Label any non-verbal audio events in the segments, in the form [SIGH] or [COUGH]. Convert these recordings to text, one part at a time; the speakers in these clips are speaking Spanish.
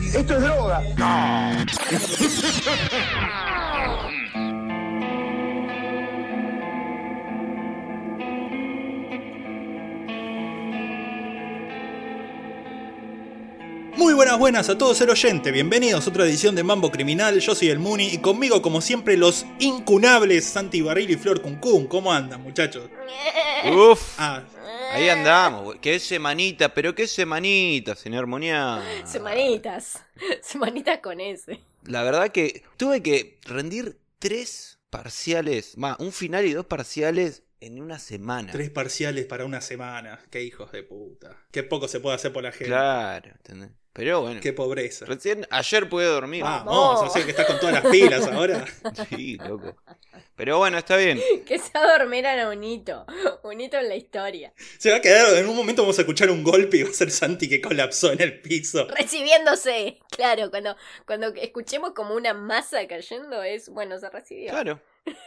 Esto es droga. Muy buenas, buenas a todos el oyente, bienvenidos a otra edición de Mambo Criminal, yo soy el Muni y conmigo como siempre los incunables Santi Barril y Flor Cuncún, ¿cómo andan muchachos? Uf, Ah, ahí andamos, güey. Qué semanita, pero qué semanita, señor Moniá. Semanitas. [LAUGHS] Semanitas con ese. La verdad que tuve que rendir tres parciales, más, un final y dos parciales en una semana. tres parciales para una semana, qué hijos de puta, qué poco se puede hacer por la gente, Claro, ¿entendés? Pero bueno, qué pobreza. recién ayer pude dormir. Vamos, así que estás con todas las pilas ahora. [LAUGHS] Sí, loco. Pero bueno, está bien. [LAUGHS] Que se va a dormir a un hito. Un hito en la historia. Se va a quedar, en un momento vamos a escuchar un golpe y va a ser Santi que colapsó en el piso. Recibiéndose. Claro, cuando, cuando escuchemos como una masa cayendo es, bueno, se recibió. Claro.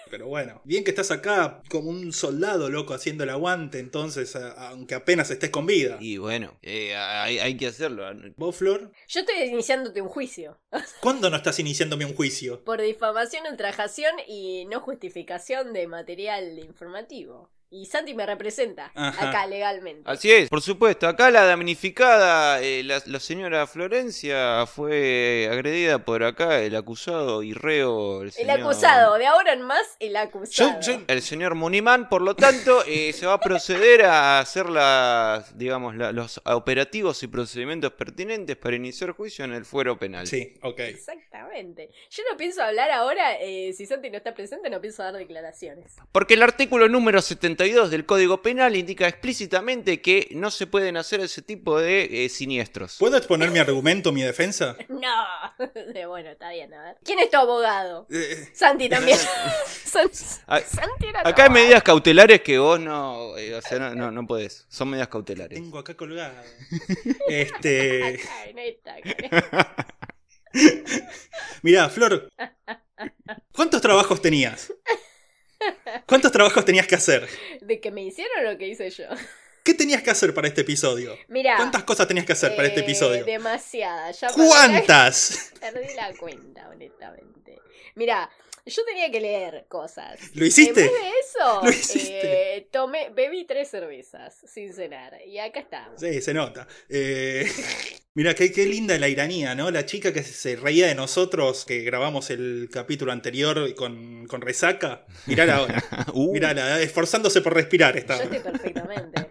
Pero bueno, bien que estás acá como un soldado loco haciendo el aguante, entonces, a- aunque apenas estés con vida. Y bueno, eh, hay, hay que hacerlo. ¿Vos, Flor? Yo estoy iniciándote un juicio. [LAUGHS] ¿Cuándo no estás iniciándome un juicio? Por difamación, ultrajación y no justificación de material informativo. Y Santi me representa Ajá. acá legalmente. Así es, por supuesto. Acá la damnificada, eh, la, la señora Florencia, fue agredida por acá el acusado y reo. El, El señor- acusado, de ahora en más, el acusado. Yo- yo- El señor Munimán, por lo tanto, eh, se va a proceder a hacer las, digamos, la- los operativos y procedimientos pertinentes para iniciar juicio en el fuero penal. Sí, ok. Exactamente. Yo no pienso hablar ahora, eh, si Santi no está presente, no pienso dar declaraciones. Porque el artículo número 72 del Código Penal indica explícitamente que no se pueden hacer ese tipo de eh, siniestros. ¿Puedo exponer mi argumento, mi defensa? [LAUGHS] No. [LAUGHS] bueno, está bien, a ver. ¿Quién es tu abogado? Eh, Santi también. [LAUGHS] San- Ah, Santi era Acá hay medidas cautelares que vos no, eh, o sea, no, no, no podés. Son medidas cautelares. tengo acá colgado. Este. Mirá, Flor. ¿Cuántos trabajos tenías? ¿Cuántos trabajos tenías que hacer? ¿De que me hicieron lo que hice yo? [LAUGHS] ¿Qué tenías que hacer para este episodio? Mira. ¿Cuántas cosas tenías que hacer para este eh, episodio? Demasiadas. Ya ¿Cuántas? [LAUGHS] Perdí la cuenta, honestamente. Mira, yo tenía que leer cosas. ¿Lo hiciste? Después de eso, [LAUGHS] ¿Lo hiciste? eh, tomé, bebí tres cervezas sin cenar. Y acá estamos. Sí, se nota. Eh, mira, qué, qué linda la iranía, ¿no? La chica que se reía de nosotros, que grabamos el capítulo anterior con, con resaca. Mirala ahora. [LAUGHS] Uh, Mirala, esforzándose por respirar Yo esta. estoy perfectamente.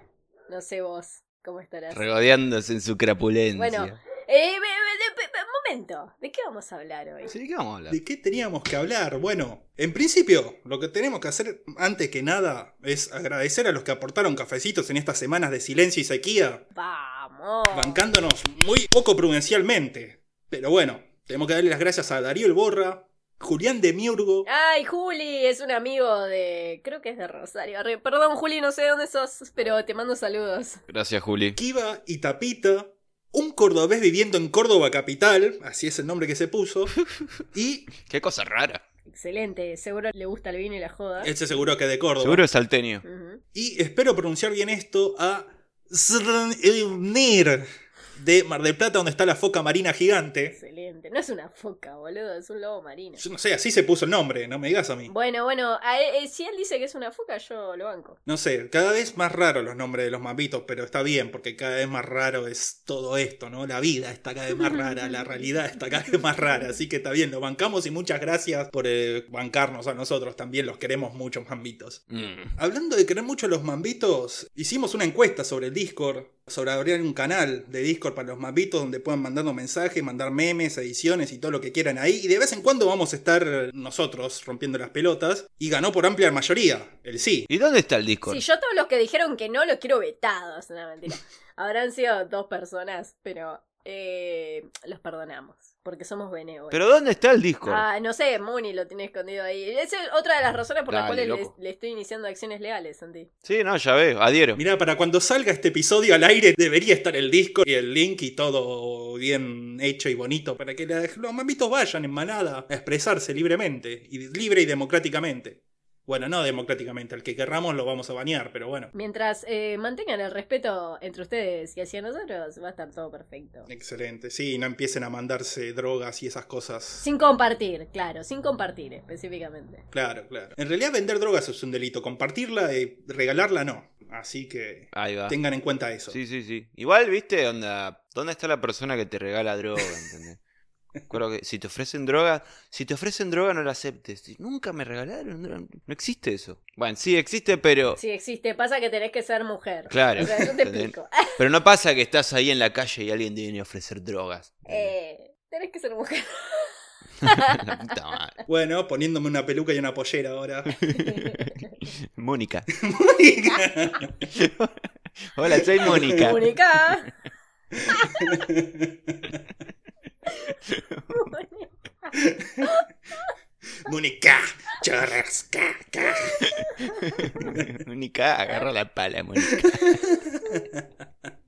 No sé vos cómo estarás. regodeándose en su crapulencia. Bueno, eh, de- momento. ¿De qué vamos a hablar hoy? Sí, ¿qué vamos a hablar? ¿De qué teníamos que hablar? Bueno, en principio, lo que tenemos que hacer antes que nada es agradecer a los que aportaron cafecitos en estas semanas de silencio y sequía, Vamos. bancándonos muy poco prudencialmente. Pero bueno, tenemos que darle las gracias a Darío El Borra, Julián de Miurgo, Ay, Juli, es un amigo de. Creo que es de Rosario. Arre- Perdón, Juli, no sé dónde sos, pero te mando saludos. Gracias, Juli. Kiva y Tapita, un cordobés viviendo en Córdoba capital, así es el nombre que se puso, [LAUGHS] y Qué cosa rara. Excelente, seguro le gusta el vino y la joda. él se aseguró que de Córdoba. Seguro es salteño. Y espero pronunciar bien esto a se reunir de Mar del Plata, donde está la foca marina gigante. Excelente. No es una foca, boludo, es un lobo marino. Yo no sé, así se puso el nombre, no me digas a mí. Bueno, bueno, a él- eh, si él dice que es una foca, yo lo banco. No sé, cada vez más raros los nombres de los mambitos, pero está bien, porque cada vez más raro es todo esto, ¿no? La vida está cada vez más rara, la realidad está cada vez más rara, así que está bien, lo bancamos y muchas gracias por eh, bancarnos a nosotros, también los queremos mucho, mambitos. Mm. Hablando de querer mucho a los mambitos, hicimos una encuesta sobre el Discord, sobre abrir un canal de Discord para los mambitos donde puedan mandarnos mensajes, mandar memes, ediciones y todo lo que quieran ahí. Y de vez en cuando vamos a estar nosotros rompiendo las pelotas. Y ganó por amplia mayoría, el sí. ¿Y dónde está el Discord? Sí, yo todos los que dijeron que no los quiero vetados, no mentira. [LAUGHS] Habrán sido dos personas, pero eh, los perdonamos, porque somos benévolos. ¿Pero dónde está el Discord? Ah, no sé, Muni lo tiene escondido ahí. Esa es otra de las razones por las cuales le, estoy iniciando acciones legales, Santi. Sí, no, ya veo, adhiero. Mirá, para cuando salga este episodio al aire debería estar el Discord y el link y todo bien hecho y bonito para que los mambitos vayan en manada a expresarse libremente, y libre y democráticamente. Bueno, no democráticamente, al que querramos lo vamos a bañar, pero bueno. Mientras eh, mantengan el respeto entre ustedes y hacia nosotros, va a estar todo perfecto. Excelente, sí, no empiecen a mandarse drogas y esas cosas. Sin compartir, claro, sin compartir específicamente. Claro, claro. En realidad vender drogas es un delito, compartirla y regalarla no. Así que Ahí va. tengan en cuenta eso. Sí, sí, sí. Igual, viste, onda, ¿dónde está la persona que te regala droga? [LAUGHS] ¿entendés? Creo que si te ofrecen droga, si te ofrecen droga no la aceptes. Nunca me regalaron droga. No existe eso. Bueno, sí existe, pero Sí existe, pasa que tenés que ser mujer. Claro. O sea, yo te ¿Entendés? explico. [LAUGHS] pero no pasa que estás ahí en la calle y alguien te viene a ofrecer drogas. Eh, tenés que ser mujer. La puta madre. [LAUGHS] Bueno, poniéndome una peluca y una pollera ahora. [LAUGHS] Mónica. Hola, soy Mónica. Única. Mónica, chorrasca, ca. Mónica, agarra la pala, Mónica. [LAUGHS]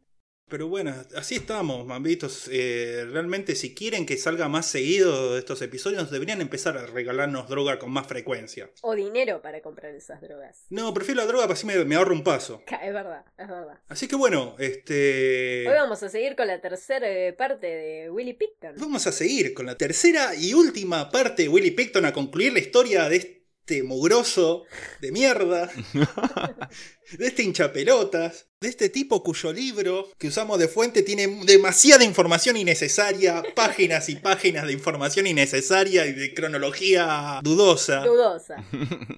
Pero bueno, así estamos, mambitos. Eh, realmente, si quieren que salga más seguido de estos episodios, deberían empezar a regalarnos droga con más frecuencia. O dinero para comprar esas drogas. No, prefiero la droga para así me, me ahorro un paso. [LAUGHS] Es verdad, es verdad. Así que bueno, este. Hoy vamos a seguir con la tercera eh, parte de Willy Picton. Vamos a seguir con la tercera y última parte de Willy Picton a concluir la historia de este mugroso de mierda, [LAUGHS] [LAUGHS] de este hinchapelotas, de este tipo cuyo libro que usamos de fuente tiene demasiada información innecesaria, [LAUGHS] páginas y páginas de información innecesaria y de cronología dudosa. Dudosa.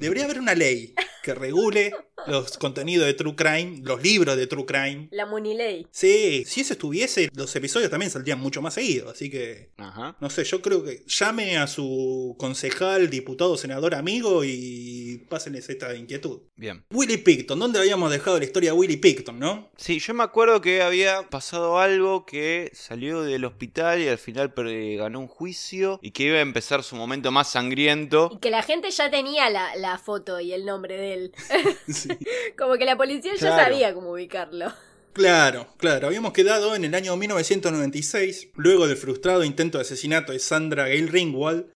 Debería haber una ley que regule los contenidos de True Crime, los libros de True Crime. La Muniley. Sí, si eso estuviese, los episodios también saldrían mucho más seguidos, así que Ajá. no sé, yo creo que llame a su concejal, diputado, senador, amigo y pásenles esta inquietud. Bien. Willy Picton, ¿dónde habíamos dejado la historia de Willy Picton, no? Sí, yo me acuerdo que había pasado algo que salió del hospital y al final per- ganó un juicio y que iba a empezar su momento más sangriento. Y que la gente ya tenía la, la foto y el nombre de él. [LAUGHS] Sí. [LAUGHS] Como que la policía ya Claro. sabía cómo ubicarlo. Claro, claro, habíamos quedado en el año 1996, luego del frustrado intento de asesinato de Sandra Gale Ringwald,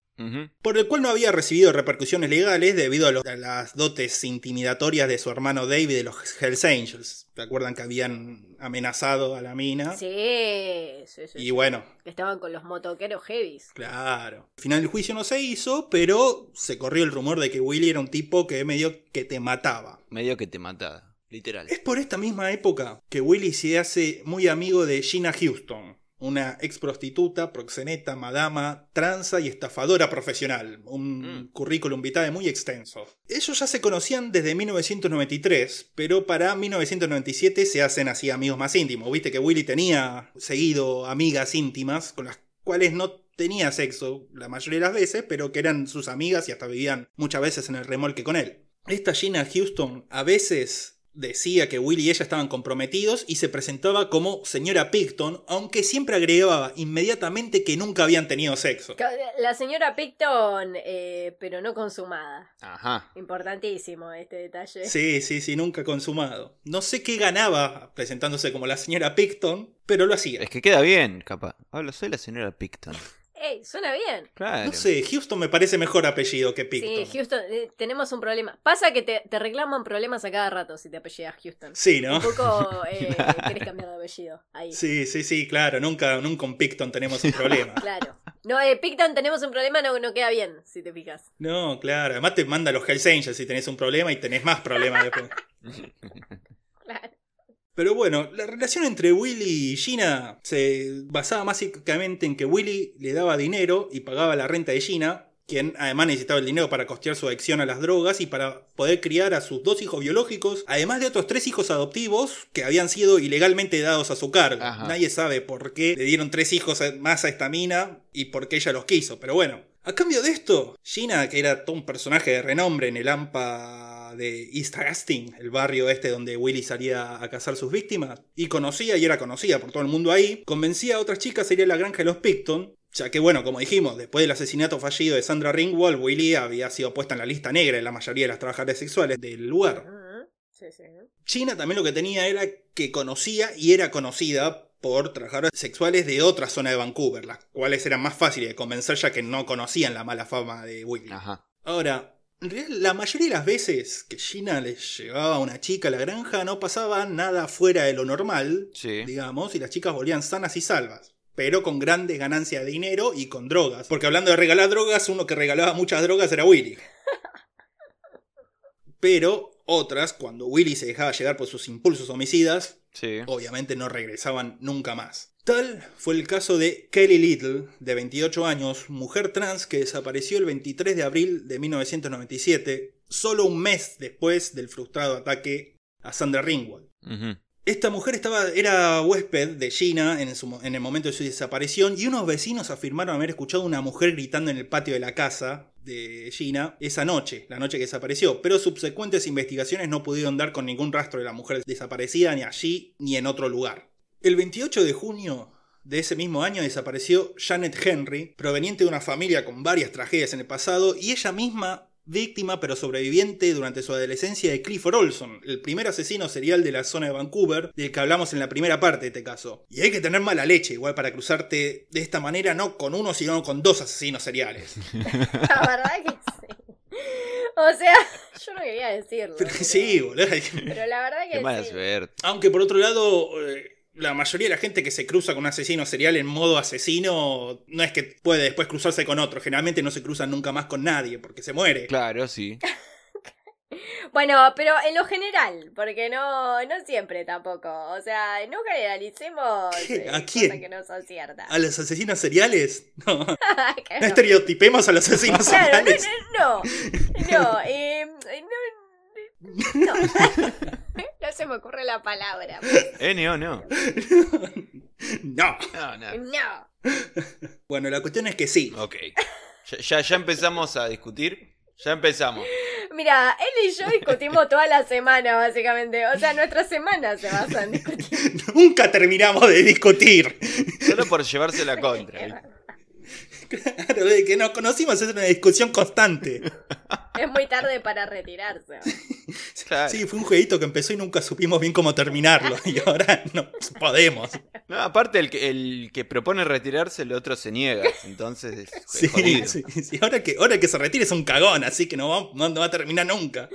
Por el cual no había recibido repercusiones legales debido a, las dotes intimidatorias de su hermano David de los Hells Angels. ¿Te acuerdan que habían amenazado a la mina? Sí, sí, sí. Y sí. bueno, Que estaban con los motoqueros heavies. Claro. Al final el juicio no se hizo, pero se corrió el rumor de que Willy era un tipo que medio que te mataba. Medio que te mataba, literal. Es por esta misma época que Willy se hace muy amigo de Gina Houston, una ex prostituta, proxeneta, madama, tranza y estafadora profesional. Un Mm. currículum vitae muy extenso. Ellos ya se conocían desde 1993, pero para 1997 se hacen así amigos más íntimos. Viste que Willy tenía seguido amigas íntimas con las cuales no tenía sexo la mayoría de las veces, pero que eran sus amigas y hasta vivían muchas veces en el remolque con él. Esta Gina Houston a veces decía que Willy y ella estaban comprometidos y se presentaba como señora Picton, aunque siempre agregaba inmediatamente que nunca habían tenido sexo. La señora Picton, eh, pero no consumada. Ajá. Importantísimo este detalle. Sí, sí, sí, nunca consumado. No sé qué ganaba presentándose como la señora Picton, pero lo hacía. Es que queda bien, capaz. Hablo, soy la señora Picton. Ey, suena bien. Claro. No sé, Houston me parece mejor apellido que Picton. Sí, Houston, eh, tenemos un problema. Pasa que te, te reclaman problemas a cada rato si te apellidas Houston. Sí, ¿no? Un poco [LAUGHS] eh, querés cambiar de apellido. Ahí. Sí, sí, sí, claro, nunca, nunca con Picton tenemos un problema. [LAUGHS] Claro. No, eh, Picton tenemos un problema, no, no queda bien, si te fijas. No, claro, además te manda los Hells Angels si tenés un problema y tenés más problemas después. [LAUGHS] Pero bueno, la relación entre Willy y Gina se basaba básicamente en que Willy le daba dinero y pagaba la renta de Gina, quien además necesitaba el dinero para costear su adicción a las drogas y para poder criar a sus dos hijos biológicos, además de otros tres hijos adoptivos que habían sido ilegalmente dados a su cargo. Ajá. Nadie sabe por qué le dieron tres hijos más a esta mina y por qué ella los quiso, pero bueno. A cambio de esto, Gina, que era todo un personaje de renombre en el AMPA de East Hastings, el barrio este donde Willy salía a cazar sus víctimas, y conocía y era conocida por todo el mundo ahí, convencía a otras chicas a ir a la granja de los Picton, ya que bueno, como dijimos, después del asesinato fallido de Sandra Ringwald, Willy había sido puesta en la lista negra de la mayoría de las trabajadoras sexuales del lugar. Ujú. Sí, sí. China también lo que tenía era que conocía y era conocida por trabajadoras sexuales de otra zona de Vancouver, las cuales eran más fáciles de convencer ya que no conocían la mala fama de Willy. Ajá. Ahora, En realidad, la mayoría de las veces que Gina les llevaba a una chica a la granja no pasaba nada fuera de lo normal, Sí. digamos, y las chicas volvían sanas y salvas. Pero con grandes ganancias de dinero y con drogas. Porque hablando de regalar drogas, uno que regalaba muchas drogas era Willy. [LAUGHS] Pero otras, cuando Willy se dejaba llegar por sus impulsos homicidas, Sí. obviamente no regresaban nunca más. Tal fue el caso de Kelly Little, de 28 años, mujer trans que desapareció el 23 de abril de 1997, solo un mes después del frustrado ataque a Sandra Ringwald. Esta mujer estaba, era huésped de Gina en, su- en el momento de su desaparición y unos vecinos afirmaron haber escuchado a una mujer gritando en el patio de la casa de Gina esa noche, la noche que desapareció, pero subsecuentes investigaciones no pudieron dar con ningún rastro de la mujer desaparecida ni allí ni en otro lugar. El 28 de junio de ese mismo año desapareció Janet Henry, proveniente de una familia con varias tragedias en el pasado, y ella misma víctima pero sobreviviente durante su adolescencia de Clifford Olson, el primer asesino serial de la zona de Vancouver, del que hablamos en la primera parte de este caso. Y hay que tener mala leche igual para cruzarte de esta manera, no con uno, sino con dos asesinos seriales. [LAUGHS] La verdad que sí. O sea, [LAUGHS] yo no quería decirlo. Pero sí, boludo. Pero la verdad que Qué mala sí. suerte. Aunque por otro lado, eh, la mayoría de la gente que se cruza con un asesino serial en modo asesino no es que puede después cruzarse con otro. Generalmente no se cruzan nunca más con nadie porque se muere. Claro, sí. [LAUGHS] Bueno, pero en lo general, porque no, no siempre tampoco. O sea, no generalicemos eh, ¿A quién? que no son ciertas. ¿A los asesinos seriales? No, [LAUGHS] no estereotipemos a los asesinos Claro, seriales. no, no, [LAUGHS] no, eh, no, no, [LAUGHS] no se me ocurre la palabra. Eh, no, no. [LAUGHS] No. No, no. No. Bueno, la cuestión es que sí. Ok. Ya, ya, ya empezamos a discutir. Ya empezamos. Mira, él y yo discutimos toda la semana, básicamente. O sea, nuestra semana se basa en discutir. [LAUGHS] Nunca terminamos de discutir. Solo por llevarse la contra. Claro, de que nos conocimos es una discusión constante. Es muy tarde para retirarse. Claro. Sí, fue un jueguito que empezó y nunca supimos bien cómo terminarlo. Y ahora no podemos. No, aparte, el que, el que propone retirarse, el otro se niega. Entonces es, [LAUGHS] Sí, jodido. sí, sí. Ahora que, ahora que se retire es un cagón, así que no va, no va a terminar nunca.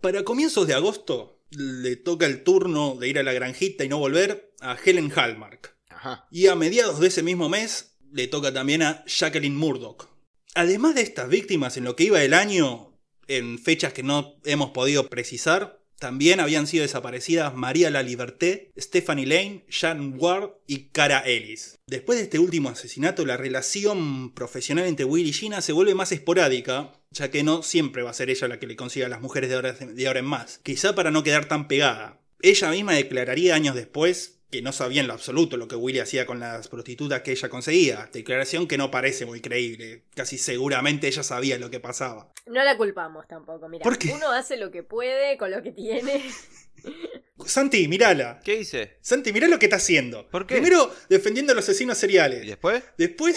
Para comienzos de agosto le toca el turno de ir a la granjita y no volver a Helen Hallmark. Ajá. Y a mediados de ese mismo mes le toca también a Jacqueline Murdoch. Además de estas víctimas en lo que iba del año, en fechas que no hemos podido precisar, también habían sido desaparecidas María La Liberté, Stephanie Lane, Jan Ward y Cara Ellis. Después de este último asesinato, la relación profesional entre Will y Gina se vuelve más esporádica, ya que no siempre va a ser ella la que le consiga a las mujeres de ahora en más. Quizá para no quedar tan pegada. Ella misma declararía años después que no sabía en lo absoluto lo que Willy hacía con las prostitutas que ella conseguía. Declaración que no parece muy creíble. Casi seguramente ella sabía lo que pasaba. No la culpamos tampoco, mira. ¿Por qué? Uno hace lo que puede con lo que tiene. [LAUGHS] Santi, mirala. ¿Qué hice? Santi, mirá lo que está haciendo. ¿Por qué? Primero defendiendo a los asesinos ¿Y seriales. después? Después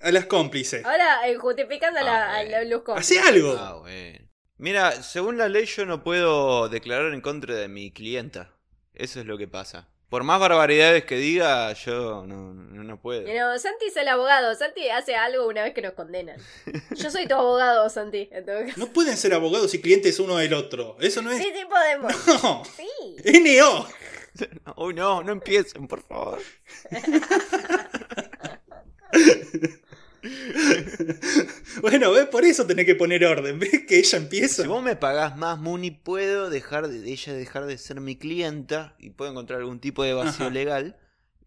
a las cómplices. Ahora, eh, justificando a, la, Ah, a la- los Hace cómplices. algo. Ah, bueno. Mira, según la ley yo no puedo declarar en contra de mi clienta. Eso es lo que pasa. Por más barbaridades que diga, yo no, no, no puedo. No, Santi es el abogado. Santi hace algo una vez que nos condenan. Yo soy tu abogado, Santi. en todo caso. No pueden ser abogados y clientes uno del otro. Eso no es. Sí, sí podemos. [LAUGHS] No. Sí. NO. Uy, no, no empiecen, por favor. [LAUGHS] [LAUGHS] Bueno, ¿ves? Por eso tenés que poner orden. ¿Ves que ella empieza? Si vos me pagás más, Muni, puedo dejar de, de ella dejar de ser mi clienta y puedo encontrar algún tipo de vacío Ajá. legal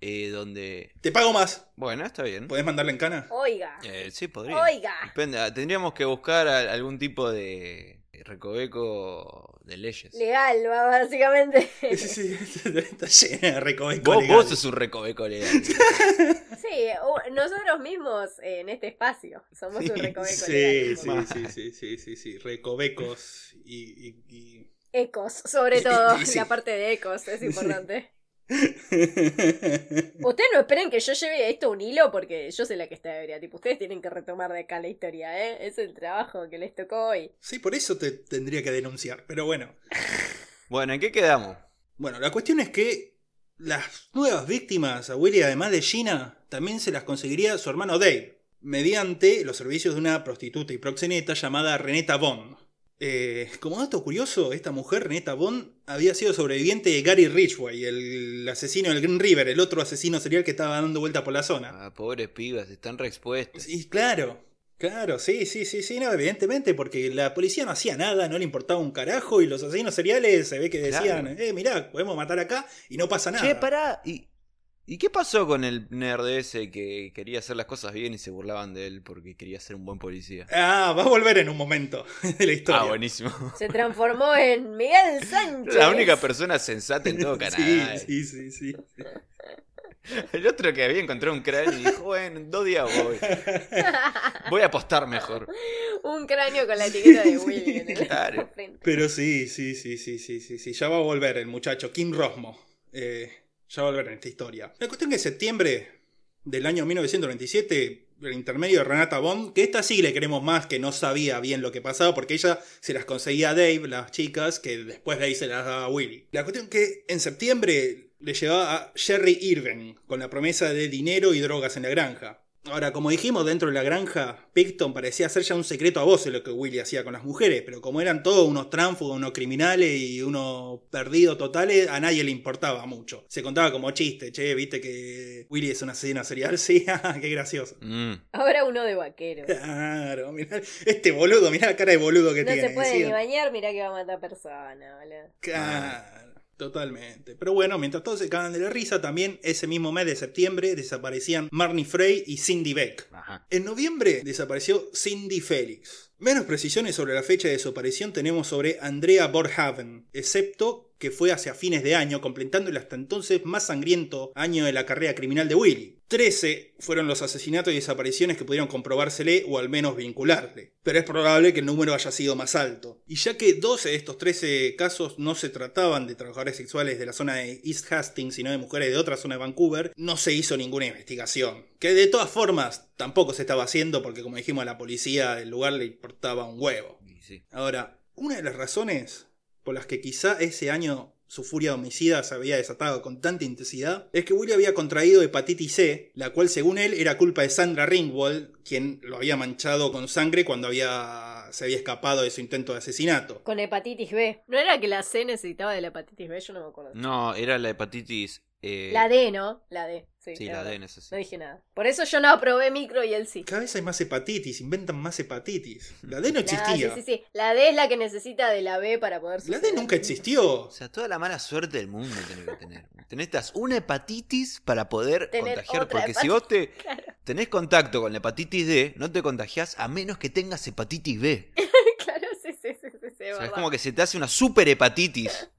eh, donde... Te pago más. Bueno, está bien. ¿Podés mandarla en cana? Oiga. Eh, sí, podría. Oiga. Depende, ah, tendríamos que buscar a- algún tipo de recoveco de leyes. Legal, va, básicamente. Sí, sí, sí, [LAUGHS] está llena de recovecos Vos, legales. vos sos un recoveco legal. [LAUGHS] Sí, nosotros mismos eh, en este espacio somos un recoveco Sí, legal. sí, sí, sí, sí, sí, sí, recovecos y... y- y- Ecos, sobre todo. [LAUGHS] Sí. La parte de ecos es Sí. importante. [LAUGHS] Ustedes no esperen que yo lleve esto a un hilo porque yo soy la que está ebria. Tipo, ustedes tienen que retomar de acá la historia, ¿eh? Es el trabajo que les tocó hoy. Sí, por eso te tendría que denunciar, pero bueno. [LAUGHS] Bueno, ¿en qué quedamos? Bueno, la cuestión es que las nuevas víctimas a Willy, además de Gina, también se las conseguiría su hermano Dave. mediante los servicios de una prostituta y proxeneta llamada Reneta Bond. Eh, como dato curioso, esta mujer, Reneta Bond, había sido sobreviviente de Gary Ridgway, el asesino del Green River, el otro asesino serial que estaba dando vuelta por la zona. Ah, pobres pibas, están re expuestas. Y claro, claro, sí, sí, sí, sí, no, evidentemente, porque la policía no hacía nada, no le importaba un carajo, y los asesinos seriales se ve que decían, Claro. eh, mirá, podemos matar acá y no pasa nada. Che, pará. ¿Y, ¿Y qué pasó con el nerd ese que quería hacer las cosas bien y se burlaban de él porque quería ser un buen policía? Ah, va a volver en un momento [LAUGHS] de la historia. Ah, buenísimo. Se transformó en Miguel Sánchez. [LAUGHS] La única persona sensata en todo [LAUGHS] Canadá. Sí, sí, sí, sí. El otro que había encontrado un cráneo y dijo, bueno, en dos días voy. Voy a apostar mejor. Un cráneo con la etiqueta de Willy en el Claro. frente. Pero sí, sí, sí, sí, sí, sí, sí. Ya va a volver el muchacho, Kim Rosmo. Eh, ya va a en esta historia. La cuestión es que en septiembre del año 1997, el intermedio de Renata Bond, que esta sí le queremos más, que no sabía bien lo que pasaba, porque ella se las conseguía a Dave, las chicas, que después de ahí se las daba a Willy. La cuestión es que en septiembre le llevaba a Jerry Irving, con la promesa de dinero y drogas en la granja. Ahora, como dijimos, dentro de la granja, Picton parecía ser ya un secreto a voces lo que Willy hacía con las mujeres, pero como eran todos unos tránfugos, unos criminales y unos perdidos totales, a nadie le importaba mucho. Se contaba como chiste, che, viste que Willy es un asesino serial, [LAUGHS] sí, [LAUGHS] qué gracioso. Mm. Ahora uno de vaquero. Claro, mirá, este boludo, mirá la cara de boludo que No tiene. se puede ¿sí? ni bañar, mirá que va a matar personas, boludo. Claro, totalmente. Pero bueno, mientras todos se cagan de la risa, también ese mismo mes de septiembre desaparecían Marnie Frey y Cindy Beck. Ajá. En noviembre desapareció Cindy Félix. Menos precisiones sobre la fecha de desaparición tenemos sobre Andrea Borhaven, excepto que fue hacia fines de año, completando el hasta entonces más sangriento año de la carrera criminal de Willy. Trece fueron los asesinatos y desapariciones que pudieron comprobársele o al menos vincularle. Pero es probable que el número haya sido más alto. Y ya que 12 de estos 13 casos no se trataban de trabajadores sexuales de la zona de East Hastings, sino de mujeres de otra zona de Vancouver, no se hizo ninguna investigación. Que de todas formas tampoco se estaba haciendo porque como dijimos a la policía del lugar le importaba un huevo. Sí. Ahora, una de las razones por las que quizá ese año su furia homicida se había desatado con tanta intensidad es que Willy había contraído hepatitis C, la cual según él era culpa de Sandra Ringwald, quien lo había manchado con sangre cuando había, se había escapado de su intento de asesinato. Con hepatitis B. ¿No era que la C necesitaba de la hepatitis B? Yo no me acuerdo. No, era la hepatitis. eh, La D, ¿no? La D. Sí, la. D, eso sí. No dije nada. Por eso yo no aprobé micro y él sí. Cada vez hay más hepatitis, inventan más hepatitis. La D no [LAUGHS] existía. sí, sí, sí. La D es la que necesita de la B para poder La D nunca existió. O sea, toda la mala suerte del mundo tenés que tener. Tenés una hepatitis para poder Tener contagiar. Porque si vos te [LAUGHS] Claro. tenés contacto con la hepatitis D, no te contagiás a menos que tengas hepatitis B. [LAUGHS] claro, sí, sí, sí, sí, sí, O es sea, es como que se te hace una super hepatitis.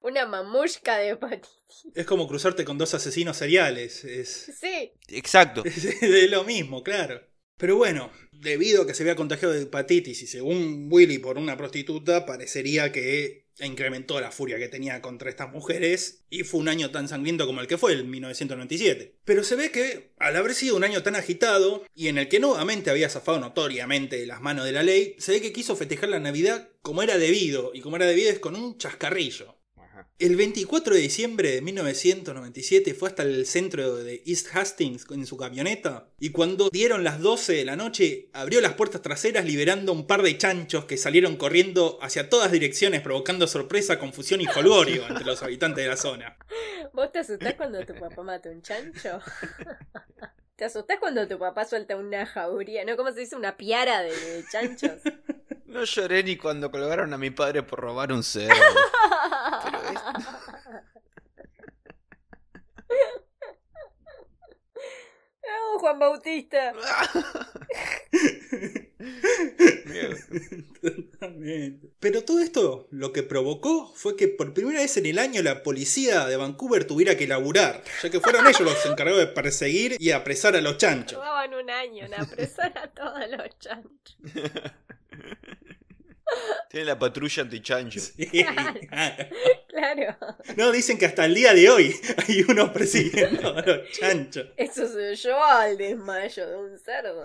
Una mamushka de hepatitis. Es como cruzarte con dos asesinos seriales. Es, Sí. Exacto. Es [LAUGHS] de lo mismo, claro. Pero bueno, debido a que se había contagiado de hepatitis y según Willy por una prostituta, parecería que incrementó la furia que tenía contra estas mujeres y fue un año tan sangriento como el que fue el 1997. Pero se ve que al haber sido un año tan agitado y en el que nuevamente había zafado notoriamente de las manos de la ley, se ve que quiso festejar la Navidad como era debido y como era debido es con un chascarrillo. El 24 de diciembre de 1997 fue hasta el centro de East Hastings en su camioneta y cuando dieron las 12 de la noche abrió las puertas traseras liberando un par de chanchos que salieron corriendo hacia todas direcciones provocando sorpresa, confusión y jolgorio entre los habitantes de la zona. [LAUGHS] ¿Vos te asustás cuando tu papá mata un chancho? [LAUGHS] ¿Te asustás cuando tu papá suelta una jauría? ¿No? ¿Cómo se dice? Una piara de, de chanchos. [LAUGHS] No lloré ni cuando colgaron a mi padre por robar un cerdo. Pero es- No, [LAUGHS] Juan Bautista. [LAUGHS] Totalmente. Pero todo esto lo que provocó fue que por primera vez en el año la policía de Vancouver tuviera que laburar, ya que fueron ellos los encargados de perseguir y apresar a los chanchos. Llevaban un año en apresar a todos los chanchos. [LAUGHS] Tiene la patrulla antichancho. Sí. Claro. No, dicen que hasta el día de hoy hay unos persiguiendo a los chanchos. Eso se oyó al desmayo de un cerdo.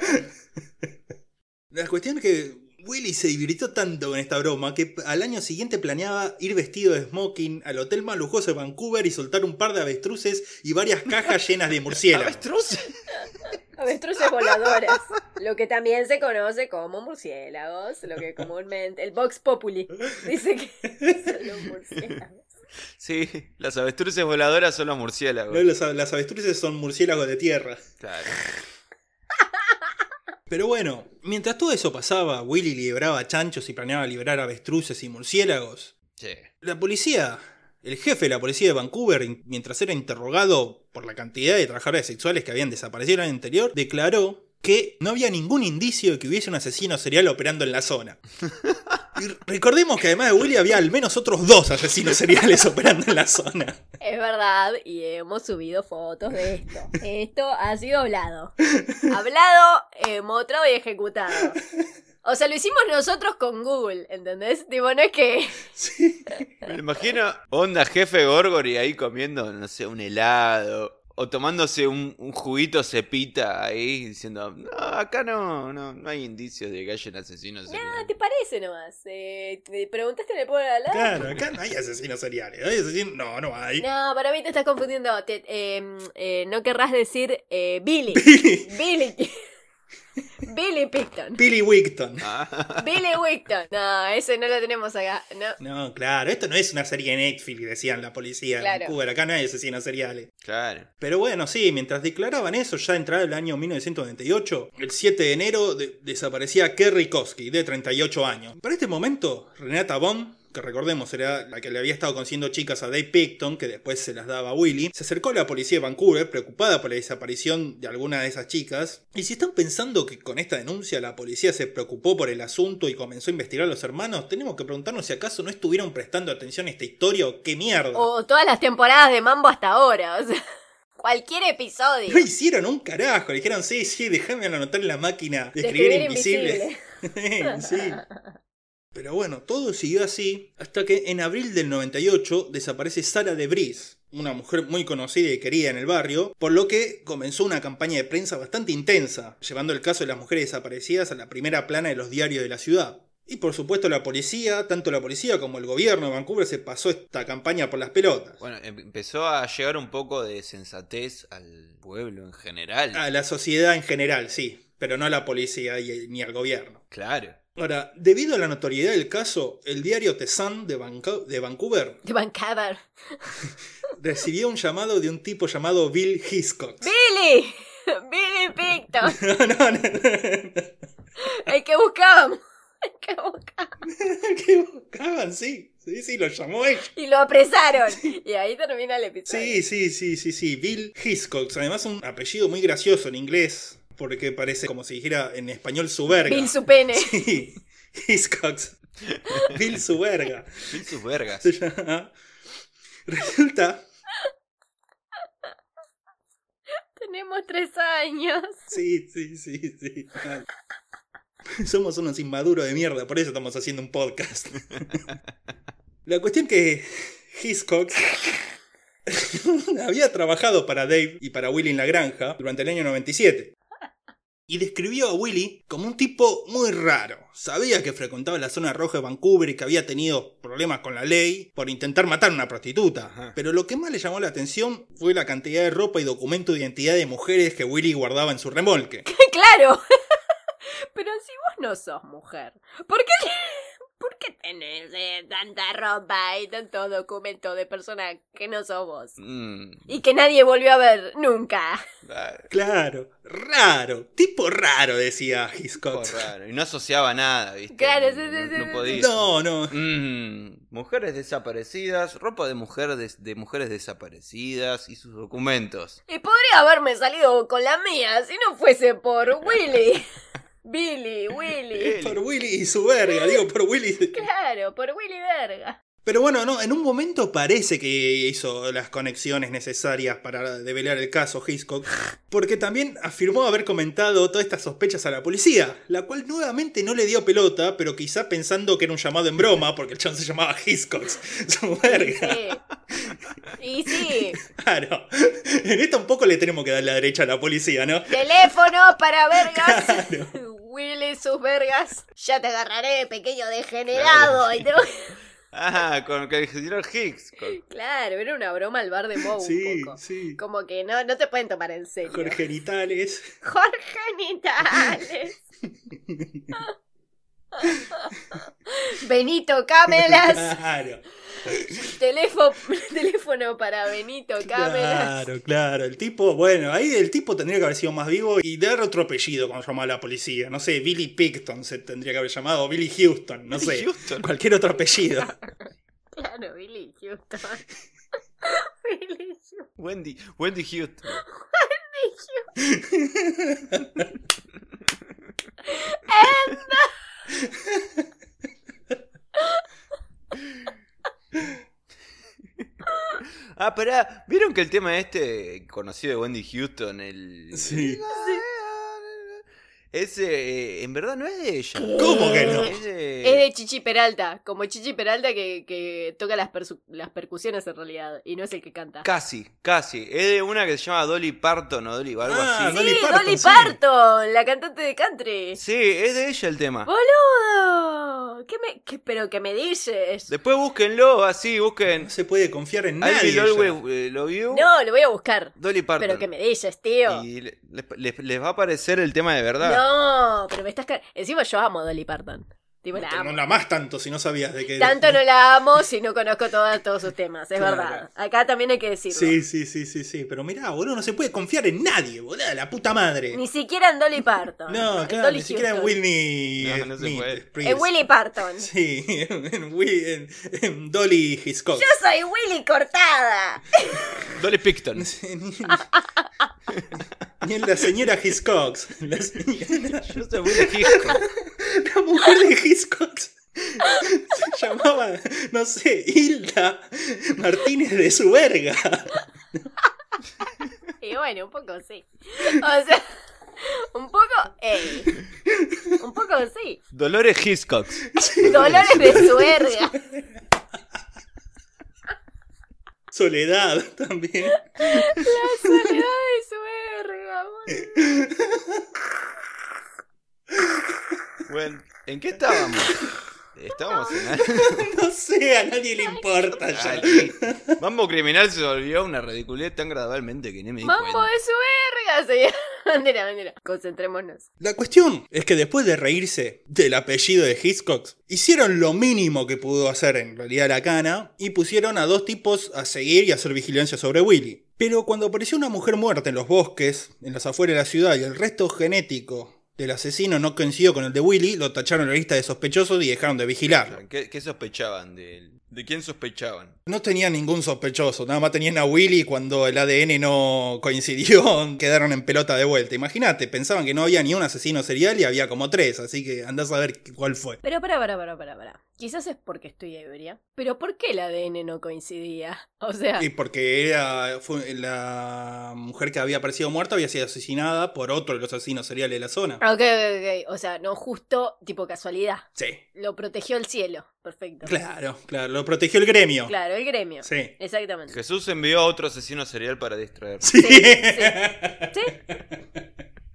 La cuestión es que Willy se divirtió tanto con esta broma que al año siguiente planeaba ir vestido de smoking al hotel más lujoso de Vancouver y soltar un par de avestruces y varias cajas [LAUGHS] llenas de murciélagos. ¿Avestruz? Avestruces [LAUGHS] voladoras. Lo que también se conoce como murciélagos. Lo que comúnmente. El Vox Populi dice que [LAUGHS] son los murciélagos. Sí, las avestruces voladoras son los murciélagos. No, las, las avestruces son murciélagos de tierra. Claro. Pero bueno, mientras todo eso pasaba, Willy liberaba chanchos y planeaba liberar avestruces y murciélagos. Sí. La policía, el jefe de la policía de Vancouver, mientras era interrogado por la cantidad de trabajadores sexuales que habían desaparecido el año anterior, declaró que no había ningún indicio de que hubiese un asesino serial operando en la zona. [LAUGHS] Y recordemos que además de Willy había al menos otros dos asesinos seriales [LAUGHS] operando en la zona. Es verdad, y hemos subido fotos de esto. Esto ha sido hablado. Hablado, eh, mostrado y ejecutado. O sea, lo hicimos nosotros con Google, ¿entendés? Tipo, no es que. [LAUGHS] Sí. Me imagino onda jefe Gorgory ahí comiendo, no sé, un helado. O tomándose un, un juguito cepita ahí diciendo, no, acá no, no, no hay indicios de que haya un asesino No, serial". te parece nomás. Eh, ¿Te preguntaste en el pueblo de al lado? Claro, acá no hay asesinos seriales. ¿Hay asesinos? No, no hay. No, para mí te estás confundiendo. Te- eh, eh, no querrás decir eh, Billy. [LAUGHS] Billy, Billy. [LAUGHS] Billy Picton. Billy Wigton. Ah, [LAUGHS] Billy Wicton. No, ese no lo tenemos acá. No. No, claro, esto no es una serie de Netflix, decían la policía Claro. de Vancouver. Acá no hay asesinos seriales. claro. Pero bueno, sí, mientras declaraban eso, ya entrado el año 1998, el 7 de enero de- desaparecía Kerry Koski, de 38 años. Para este momento, Renata Bond, que recordemos era la que le había estado consiguiendo chicas a Dave Picton, que después se las daba a Willy, se acercó a la policía de Vancouver, preocupada por la desaparición de alguna de esas chicas. Y si están pensando que con esta denuncia la policía se preocupó por el asunto y comenzó a investigar a los hermanos, tenemos que preguntarnos si acaso no estuvieron prestando atención a esta historia o qué mierda. O todas las temporadas de Mambo hasta ahora. O sea, [LAUGHS] cualquier episodio. No hicieron un carajo. Le dijeron, sí, sí, déjame anotar en la máquina de De escribir escribir invisible. [LAUGHS] sí. Pero bueno, todo siguió así hasta que en abril del 98 desaparece Sara de Bris, una mujer muy conocida y querida en el barrio, por lo que comenzó una campaña de prensa bastante intensa, llevando el caso de las mujeres desaparecidas a la primera plana de los diarios de la ciudad. Y por supuesto la policía, tanto la policía como el gobierno de Vancouver se pasó esta campaña por las pelotas. Bueno, em- empezó a llegar un poco de sensatez al pueblo en general. A la sociedad en general, sí, pero no a la policía y- ni al gobierno. Claro. Ahora, debido a la notoriedad del caso, el diario The Sun de, Vanco- de Vancouver De Vancouver. [LAUGHS] recibió un llamado de un tipo llamado Bill Hiscox. ¡Billy! [LAUGHS] ¡Billy Picton! [LAUGHS] No, no, no, no. El que buscábamos. El que buscábamos. ¿Qué buscaban? Sí, sí, sí, lo llamó él. Y lo apresaron. Y ahí termina el episodio. Sí, sí, sí, sí, sí, Bill Hiscox. Además, un apellido muy gracioso en inglés, porque parece como si dijera en español su verga. Bill su pene. [LAUGHS] Sí, Hiscox. [LAUGHS] Bill su verga. Mil sus vergas. Resulta. Tenemos tres años. Sí, sí, sí, sí. Somos unos inmaduros de mierda, por eso estamos haciendo un podcast. La cuestión que Hiscox [LAUGHS] había trabajado para Dave y para Willy en la granja durante el año 97. Y describió a Willy como un tipo muy raro. Sabía que frecuentaba la zona roja de Vancouver y que había tenido problemas con la ley por intentar matar a una prostituta. Ajá. Pero lo que más le llamó la atención fue la cantidad de ropa y documentos de identidad de mujeres que Willy guardaba en su remolque. [LAUGHS] claro. [LAUGHS] Pero si vos no sos mujer, ¿por qué, ¿por qué tenés eh, tanta ropa y tanto documento de persona que no sos vos? Mm, Y que nadie volvió a ver nunca. Claro, raro, tipo raro, decía Hiscox. poco raro. Y no asociaba nada, ¿viste? Claro, no, sí, sí, no- sí, no podía. No, no. Mm, mujeres desaparecidas, ropa de, mujer des- de mujeres desaparecidas y sus documentos. Y podría haberme salido con la mía si no fuese por [LAUGHS] Willy. Billy, Willy. [LAUGHS] Por Willy y su verga, digo por Willy. Claro, por Willy Verga. Pero bueno, no, en un momento parece que hizo las conexiones necesarias para develar el caso Hiscox, porque también afirmó haber comentado todas estas sospechas a la policía, la cual nuevamente no le dio pelota, pero quizá pensando que era un llamado en broma, porque el chabón se llamaba Hiscox, [LAUGHS] su verga. Sí. Y sí, Claro, en esto un poco le tenemos que dar la derecha a la policía, ¿no? teléfono para vergas. Claro. Willy, sus vergas. [LAUGHS] Ya te agarraré, pequeño degenerado. Y te... [LAUGHS] Ah, con el señor Higgs. con- [LAUGHS] Claro, era una broma al bar de Moe un Sí, poco. sí. Como que no, no te pueden tomar en serio. Jorgenitales. Jorge Nitales. [LAUGHS] Benito Camelas. Claro, Teléfono, [LAUGHS] teléfono para Benito Camelas. claro, claro. El tipo, bueno, ahí el tipo tendría que haber sido más vivo y dar otro apellido cuando llamaba a la policía. No sé, Billy Picton se tendría que haber llamado, o Billy Houston, no sé. Houston. Cualquier otro apellido. [LAUGHS] Claro, Billy Houston. Billy Houston. Wendy, Wendy Houston. Ah, pará, ¿vieron que el tema este conocido de Wendy Houston, el... Sí. Ese, eh, en verdad no es de ella. ¿Cómo que no? Es de... Es de Chichi Peralta, como Chichi Peralta que, que toca las, percusiones en realidad, y no es el que canta. Casi, casi. Es de una que se llama Dolly Parton o Dolly o algo Ah, así. Dolly sí, Parton, Dolly sí. Parton, la cantante de country. Sí, es de ella el tema. ¡Boludo! ¿Qué me, qué, pero que me dices? Después búsquenlo, así, busquen. No se puede confiar en nadie. Always eh, lo vio. No, lo voy a buscar. Dolly Parton. Pero que me dices, tío. Y le- les, les- les va a aparecer el tema de verdad. No, pero me estás... ca- Encima yo amo a Dolly Parton. Tipo, la No, amo. no la más tanto si no sabías de qué. Tanto no la amo si no conozco todos sus temas, es Claro. verdad. Acá también hay que decirlo. Sí, sí, sí, sí, sí. Pero mirá, boludo, no se puede confiar en nadie, boludo. La puta madre. Ni siquiera en Dolly Parton. No, claro, Dolly ni siquiera en. Whitney. No, no se puede. En Willy Parton. Sí, [LAUGHS] en, en- en Dolly Hitchcock. Yo soy Willy Cortada. Dolly Picton. [LAUGHS] ni, en la señora Hitchcock. La, señora- [LAUGHS] Yo soy Hitchcock. [LAUGHS] la mujer de Hitchcock se llamaba, no sé, Hilda Martínez de su verga. Y bueno, un poco sí. O sea, un poco, ey. Un poco sí. Dolores Hitchcock. Dolores de su verga. Soledad [LAUGHS] también. La soledad de su verga. Bueno, ¿en qué estábamos? Estábamos [LAUGHS] en No sé, a nadie le importa ya. Mambo Criminal se volvió una ridiculez tan gradualmente que ni me di Mambo cuenta. de su verga. Bandera, [LAUGHS] bandera. Concentrémonos. La cuestión es que después de reírse del apellido de Hitchcock, hicieron lo mínimo que pudo hacer en realidad la cana y pusieron a dos tipos a seguir y hacer vigilancia sobre Willy. Pero cuando apareció una mujer muerta en los bosques, en las afueras de la ciudad, y el resto genético del asesino no coincidió con el de Willy, lo tacharon en la lista de sospechosos y dejaron de vigilarlo. ¿Qué, qué sospechaban de él? ¿De quién sospechaban? No tenían ningún sospechoso, nada más tenían a Willy y cuando el ADN no coincidió, [LAUGHS] quedaron en pelota de vuelta. Imagínate, pensaban que no había ni un asesino serial y había como tres, así que andás a ver cuál fue. Pero para, para, para, para, para. Quizás es porque estoy ebria. Pero ¿por qué el ADN no coincidía? [LAUGHS] O sea, Y porque era fue la mujer que había aparecido muerta había sido asesinada por otro de los asesinos seriales de la zona. ok, ok, ok. O sea, no justo tipo casualidad. Sí, Lo protegió el cielo. Perfecto. claro, claro, lo protegió el gremio. Claro, el gremio. Sí. Exactamente. Jesús envió a otro asesino serial para distraerlo. Sí. Sí, [LAUGHS] ¿Sí?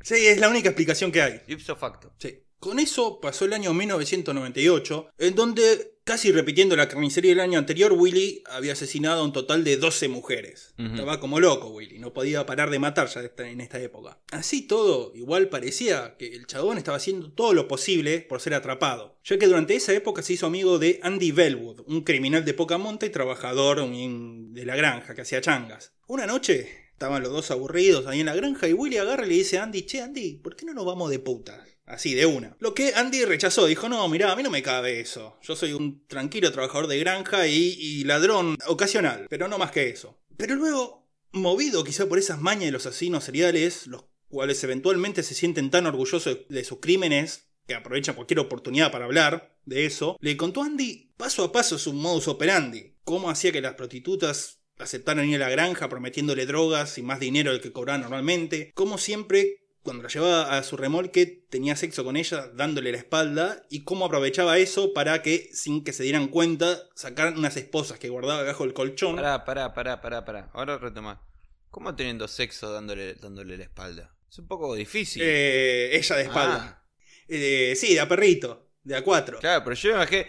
Sí, es la única explicación que hay. Ipso facto. Sí. Con eso pasó el año 1998, en donde, casi repitiendo la carnicería del año anterior, Willy había asesinado a un total de 12 mujeres. Estaba como loco Willy, no podía parar de matar ya en esta época. Así todo, igual parecía que el chabón estaba haciendo todo lo posible por ser atrapado, ya que durante esa época se hizo amigo de Andy Bellwood, un criminal de poca monta y trabajador de la granja que hacía changas. Una noche... Estaban los dos aburridos ahí en la granja y Willy agarra y le dice a Andy, che Andy, ¿por qué no nos vamos de puta? Así, de una. Lo que Andy rechazó, dijo, no, mirá, a mí no me cabe eso. Yo soy un tranquilo trabajador de granja y, y ladrón ocasional, pero no más que eso. Pero luego, movido quizá por esas mañas de los asesinos seriales, los cuales eventualmente se sienten tan orgullosos de, sus crímenes, que aprovechan cualquier oportunidad para hablar de eso, le contó a Andy paso a paso su modus operandi. Cómo hacía que las prostitutas aceptaran ir a la granja prometiéndole drogas y más dinero del que cobraban normalmente. Cómo siempre cuando la llevaba a su remolque tenía sexo con ella dándole la espalda y cómo aprovechaba eso para que sin que se dieran cuenta sacaran unas esposas que guardaba debajo del colchón. Pará, pará, pará, pará, pará. Ahora retoma. ¿Cómo teniendo sexo dándole, dándole la espalda? Es un poco difícil. Eh, ella de espalda. Ah, Eh, sí, de a perrito, de a cuatro. claro, pero yo me imaginé.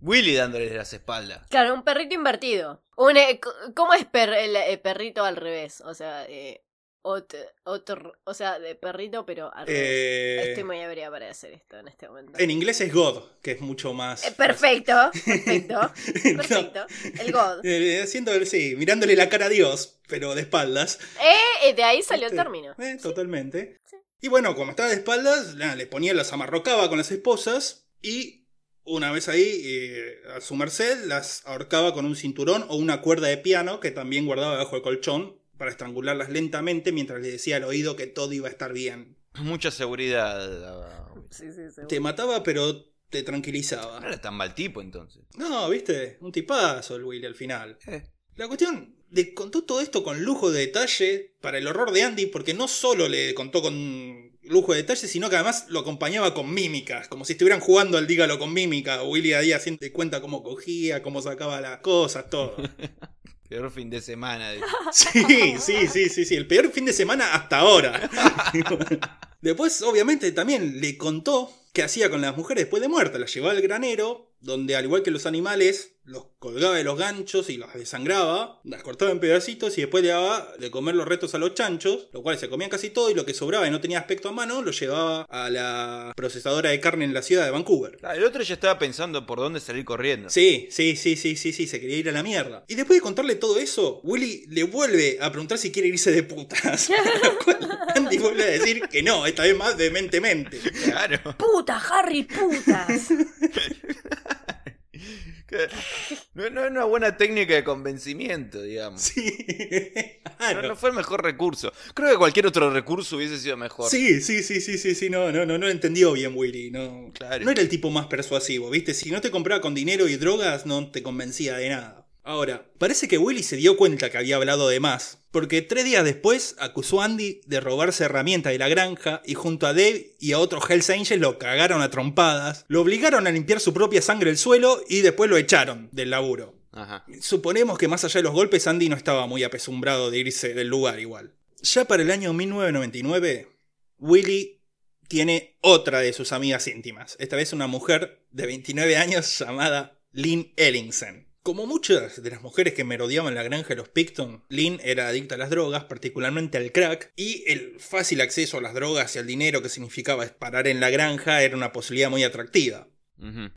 Willy dándole las espaldas. Claro, un perrito invertido. Un, eh, ¿Cómo es per- el, eh, perrito al revés? O sea, eh, ot- otro, o sea, de perrito, pero al revés. Eh, Estoy muy ebria para hacer esto en este momento. En inglés es God, que es mucho más. Eh, perfecto, perfecto, [LAUGHS] perfecto. El God. Eh, haciendo, sí, mirándole la cara a Dios, pero de espaldas. Eh, eh, de ahí salió el ¿Viste? término. Eh, Totalmente. Sí. Y bueno, como estaba de espaldas, nada, les ponía, las amarrocaba con las esposas y una vez ahí, eh, a su merced, las ahorcaba con un cinturón o una cuerda de piano que también guardaba debajo del colchón para estrangularlas lentamente mientras le decía al oído que todo iba a estar bien. Mucha seguridad. Sí, sí, seguro. Te mataba, pero te No tranquilizaba. era tan mal tipo entonces. No, viste, un tipazo el Willy al final. Eh, La cuestión, le contó todo esto con lujo de detalle para el horror de Andy, porque no solo le contó con lujo de detalle, sino que además lo acompañaba con mímicas, como si estuvieran jugando al dígalo con mímica. Willy ahí haciendo de cuenta cómo cogía, cómo sacaba las cosas, todo. [LAUGHS] peor fin de semana. de- [LAUGHS] Sí, sí, sí, sí, sí, el peor fin de semana hasta ahora. [LAUGHS] Después, obviamente, también le contó qué hacía con las mujeres después de muerta. Las llevaba al granero, donde al igual que los animales, los colgaba de los ganchos y los desangraba, las cortaba en pedacitos y después le daba de comer los restos a los chanchos, lo cual se comían casi todo y lo que sobraba y no tenía aspecto a mano, lo llevaba a la procesadora de carne en la ciudad de Vancouver. Ah, el otro ya estaba pensando por dónde salir corriendo. Sí, sí, sí, sí, sí, sí, se quería ir a la mierda. Y después de contarle todo eso, Willy le vuelve a preguntar si quiere irse de putas. [LAUGHS] Lo cual Andy vuelve a decir que no, esta vez más vehementemente. Claro. Puta, Harry, putas. [LAUGHS] [LAUGHS] No, no es una buena técnica de convencimiento, digamos. Sí, [LAUGHS] No, claro. no fue el mejor recurso. Creo que cualquier otro recurso hubiese sido mejor. Sí, sí, sí, sí, sí, sí, no, no, no, no lo entendió bien Willy, no. Claro. No era el tipo más persuasivo, ¿viste? Si no te compraba con dinero y drogas, no te convencía de nada. Ahora, parece que Willy se dio cuenta que había hablado de más, porque tres días después acusó a Andy de robarse herramientas de la granja y junto a Dave y a otros Hells Angels lo cagaron a trompadas, lo obligaron a limpiar su propia sangre del suelo y después lo echaron del laburo. Ajá. Suponemos que más allá de los golpes, Andy no estaba muy apesumbrado de irse del lugar igual. Ya para el año 1999, Willy tiene otra de sus amigas íntimas, esta vez una mujer de 29 años llamada Lynn Ellingson. Como muchas de las mujeres que merodeaban la granja de los Picton, Lynn era adicta a las drogas, particularmente al crack, y el fácil acceso a las drogas y al dinero que significaba parar en la granja era una posibilidad muy atractiva.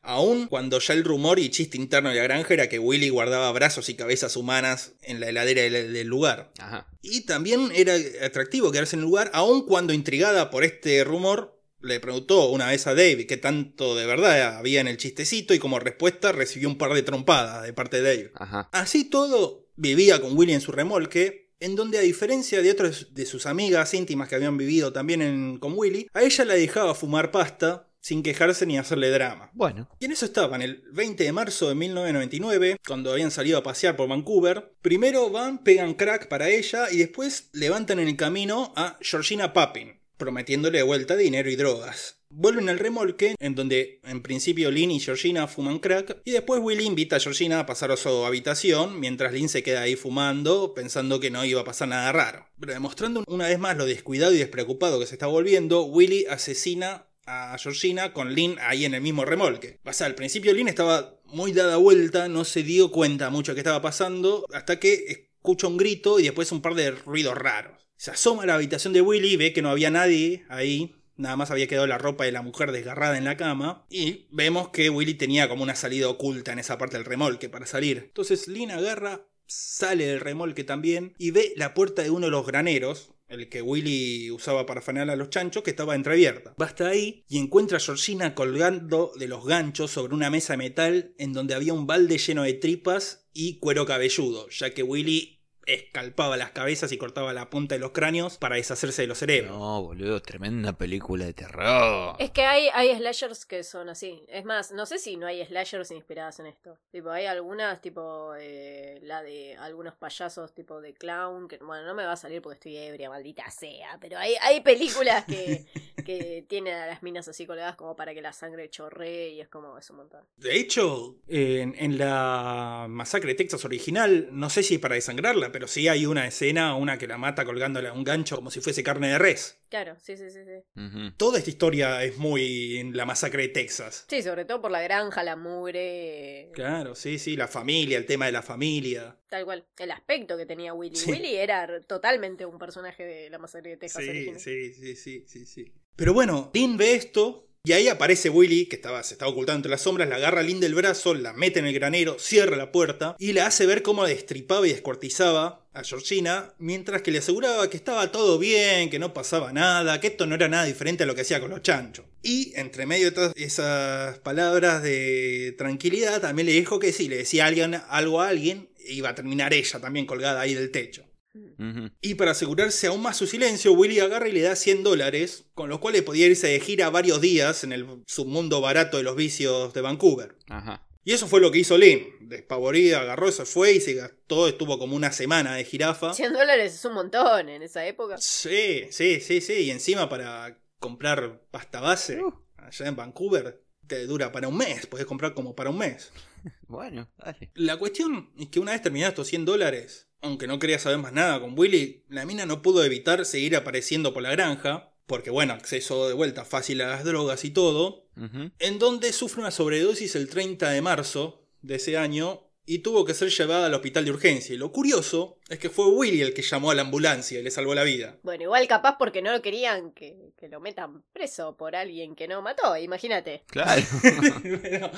Aún cuando ya el rumor y chiste interno de la granja era que Willy guardaba brazos y cabezas humanas en la heladera del, del lugar. Ajá. Y también era atractivo quedarse en el lugar, aun cuando intrigada por este rumor, le preguntó una vez a Dave qué tanto de verdad había en el chistecito y como respuesta recibió un par de trompadas de parte de Dave. Ajá. Así todo, vivía con Willy en su remolque, en donde a diferencia de otras de sus amigas íntimas que habían vivido también en- con Willy, a ella la dejaba fumar pasta sin quejarse ni hacerle drama. Bueno. Y en eso estaban, el 20 de marzo de 1999, cuando habían salido a pasear por Vancouver. Primero van, pegan crack para ella y después levantan en el camino a Georgina Papin, prometiéndole de vuelta dinero y drogas. Vuelven al remolque, en donde en principio Lynn y Georgina fuman crack, y después Willy invita a Georgina a pasar a su habitación, mientras Lynn se queda ahí fumando, pensando que no iba a pasar nada raro. Pero demostrando una vez más lo descuidado y despreocupado que se está volviendo, Willy asesina a Georgina con Lynn ahí en el mismo remolque. O al principio Lynn estaba muy dada vuelta, no se dio cuenta mucho que estaba pasando, hasta que escucha un grito y después un par de ruidos raros. Se asoma a la habitación de Willy, ve que no había nadie ahí, nada más había quedado la ropa de la mujer desgarrada en la cama, y vemos que Willy tenía como una salida oculta en esa parte del remolque para salir. Entonces Lynn agarra, sale del remolque también, y ve la puerta de uno de los graneros, el que Willy usaba para fanear a los chanchos, que estaba entreabierta. Va hasta ahí y encuentra a Georgina colgando de los ganchos sobre una mesa de metal en donde había un balde lleno de tripas y cuero cabelludo, ya que Willy escalpaba las cabezas y cortaba la punta de los cráneos para deshacerse de los cerebros. No, boludo, tremenda película de terror. Es que hay, hay slashers que son así. Es más, no sé si no hay slashers inspiradas en esto. Tipo, hay algunas, tipo, eh, la de algunos payasos, tipo de clown, que, bueno, no me va a salir porque estoy ebria, maldita sea. Pero hay, hay películas que, [LAUGHS] que tienen a las minas así colgadas como para que la sangre chorree y es como, es un montón. De hecho, en, en la masacre de Texas original, no sé si para desangrarla, pero pero sí hay una escena, una que la mata colgándole a un gancho como si fuese carne de res. Claro, sí, sí, sí, sí. Toda esta historia es muy en la masacre de Texas. Sí, sobre todo por la granja, la mugre. Claro, sí, sí, la familia, el tema de la familia. Tal cual. El aspecto que tenía Willy. Sí. Willy era totalmente un personaje de la masacre de Texas. Sí, original. sí, sí, sí, sí, sí. Pero bueno, Dean ve esto y ahí aparece Willy, que estaba, se estaba ocultando entre las sombras, la agarra a Lynn del brazo, la mete en el granero, cierra la puerta y le hace ver cómo destripaba y descuartizaba a Georgina, mientras que le aseguraba que estaba todo bien, que no pasaba nada, que esto no era nada diferente a lo que hacía con los chanchos. Y entre medio de todas esas palabras de tranquilidad, también le dijo que si le decía alguien, algo a alguien, iba a terminar ella también colgada ahí del techo. Y para asegurarse aún más su silencio, Willy agarra y le da 100 dólares, con los cuales podía irse de gira varios días en el submundo barato de los vicios de Vancouver. Ajá. Y eso fue lo que hizo Lynn. Despavorida, agarró, se fue y se gastó, estuvo como una semana de jirafa. 100 dólares es un montón en esa época. Sí, sí, sí, sí. Y encima para comprar pasta base Uh. allá en Vancouver, te dura para un mes. Podés comprar como para un mes. [LAUGHS] Bueno, dale. La cuestión es que una vez terminados estos 100 dólares, aunque no quería saber más nada con Willy, la mina no pudo evitar seguir apareciendo por la granja, porque bueno, acceso de vuelta fácil a las drogas y todo, en donde sufre una sobredosis el 30 de marzo de ese año y tuvo que ser llevada al hospital de urgencia. Y lo curioso es que fue Willy el que llamó a la ambulancia y le salvó la vida. Bueno, igual capaz porque no querían que, que lo metan preso por alguien que no mató, imagínate. Claro. [LAUGHS]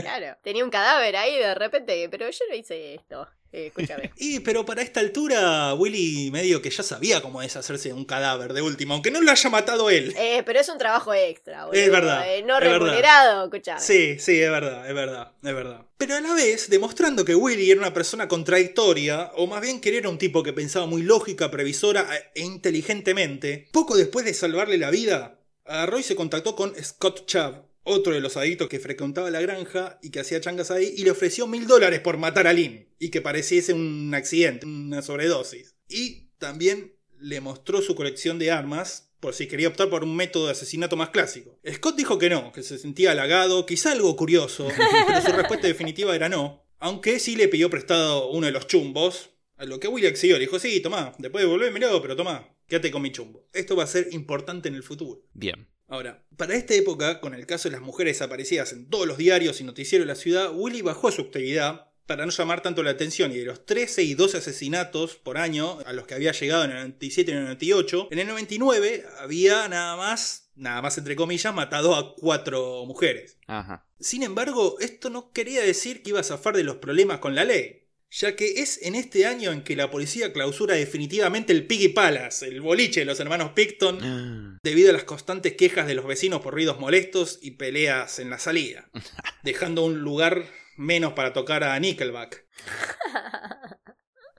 Claro. Tenía un cadáver ahí de repente, pero yo no hice esto. Eh, escúchame. [LAUGHS] Y pero para esta altura, Willy medio que ya sabía cómo deshacerse de un cadáver de última, aunque no lo haya matado él. Eh, pero es un trabajo extra, boludo. Es verdad, Eh, no es remunerado, escuchame. Sí, sí, es verdad, es verdad, es verdad. Pero a la vez, demostrando que Willy era una persona contradictoria, o más bien que era un tipo que pensaba muy lógica, previsora e inteligentemente, poco después de salvarle la vida, agarró y se contactó con Scott Chubb, otro de los adictos que frecuentaba la granja y que hacía changas ahí, y le ofreció mil dólares por matar a Lynn, y que pareciese un accidente, una sobredosis. Y también le mostró su colección de armas por si quería optar por un método de asesinato más clásico. Scott dijo que no, que se sentía halagado, quizá algo curioso, [LAUGHS] pero su respuesta definitiva era no, aunque sí le pidió prestado uno de los chumbos, a lo que Willy accedió, le dijo, sí, tomá, después devolvémelo, pero tomá, quédate con mi chumbo. Esto va a ser importante en el futuro. Bien. Ahora, para esta época, con el caso de las mujeres desaparecidas en todos los diarios y noticieros de la ciudad, Willy bajó su actividad para no llamar tanto la atención y de los 13 y 12 asesinatos por año a los que había llegado en el 97 y en el 98, en el 99 había nada más, nada más entre comillas, matado a cuatro mujeres. Ajá. Sin embargo, esto no quería decir que iba a zafar de los problemas con la ley, ya que es en este año en que la policía clausura definitivamente el Piggy Palace, el boliche de los hermanos Picton, Ah, debido a las constantes quejas de los vecinos por ruidos molestos y peleas en la salida, [LAUGHS] dejando un lugar menos para tocar a Nickelback.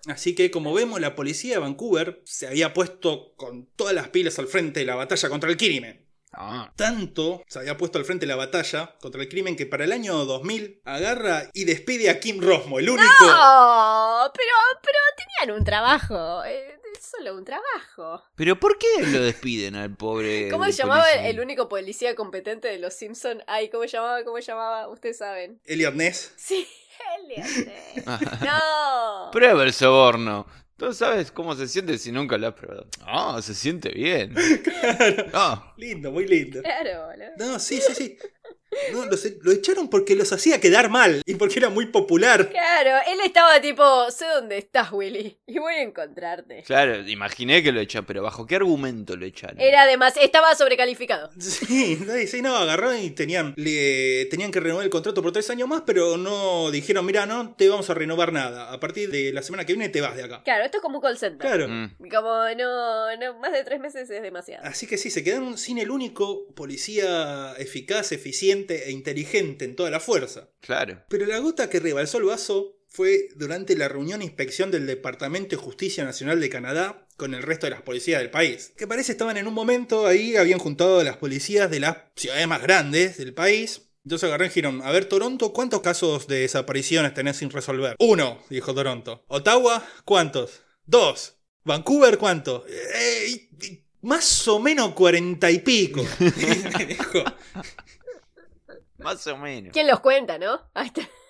Así que, como vemos, la policía de Vancouver se había puesto con todas las pilas al frente de la batalla contra el crimen. Ah. Tanto se había puesto al frente de la batalla contra el crimen que para el año 2000 agarra y despide a Kim Rosmo, el único... No, pero, pero tenían un trabajo. eh, solo un trabajo. Pero ¿por qué lo despiden al pobre? [LAUGHS] ¿Cómo se llamaba policía? el único policía competente de los Simpson? Ay, ¿cómo se llamaba? ¿Cómo se llamaba? Ustedes saben. Elliot Ness. Sí, [LAUGHS] Elliot. [LAUGHS] no. Prueba el soborno. ¿Tú sabes cómo se siente si nunca lo has probado? Ah, se siente bien. [LAUGHS] Ah, Lindo, muy lindo. Claro, boludo. No, sí, sí, sí. No, los e- lo echaron porque los hacía quedar mal y porque era muy popular. Claro, él estaba tipo, sé dónde estás, Willy, y voy a encontrarte. claro, imaginé que lo echaron, pero ¿bajo qué argumento lo echaron? Era además, estaba sobrecalificado. Sí, sí, sí, no, agarraron y tenían, le, tenían que renovar el contrato por tres años más, pero no dijeron, mira, no te vamos a renovar nada. A partir de la semana que viene te vas de acá. Claro, esto es como un call center. Claro. Mm, Como no, no, más de tres meses es demasiado. Así que sí, se quedaron sin el único policía eficaz, eficiente e inteligente en toda la fuerza. claro. Pero la gota que rebalsó el vaso fue durante la reunión e inspección del Departamento de Justicia Nacional de Canadá con el resto de las policías del país. Que parece estaban en un momento ahí, habían juntado a las policías de las ciudades más grandes del país. Entonces agarraron y dijeron, a ver Toronto, ¿cuántos casos de desapariciones tenés sin resolver? Uno, dijo Toronto. Ottawa, ¿cuántos? Dos. Vancouver, ¿cuánto? "Eh, más o menos cuarenta y pico. [LAUGHS] dijo. Más o menos. ¿Quién los cuenta, no? A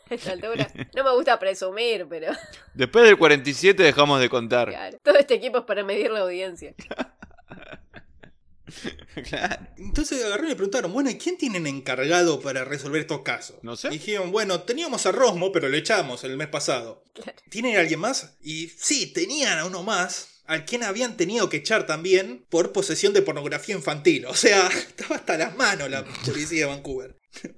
esta altura. No me gusta presumir, pero Después del 47 dejamos de contar. claro, todo este equipo es para medir la audiencia. [LAUGHS] Claro. Entonces agarraron y le preguntaron, bueno, ¿y quién tienen encargado para resolver estos casos? No sé. Y dijeron, bueno, teníamos a Rosmo, pero lo echamos el mes pasado. Claro. ¿Tienen a alguien más? Y sí, tenían a uno más, al quien habían tenido que echar también por posesión de pornografía infantil. O sea, [LAUGHS] estaba hasta las manos la policía de Vancouver.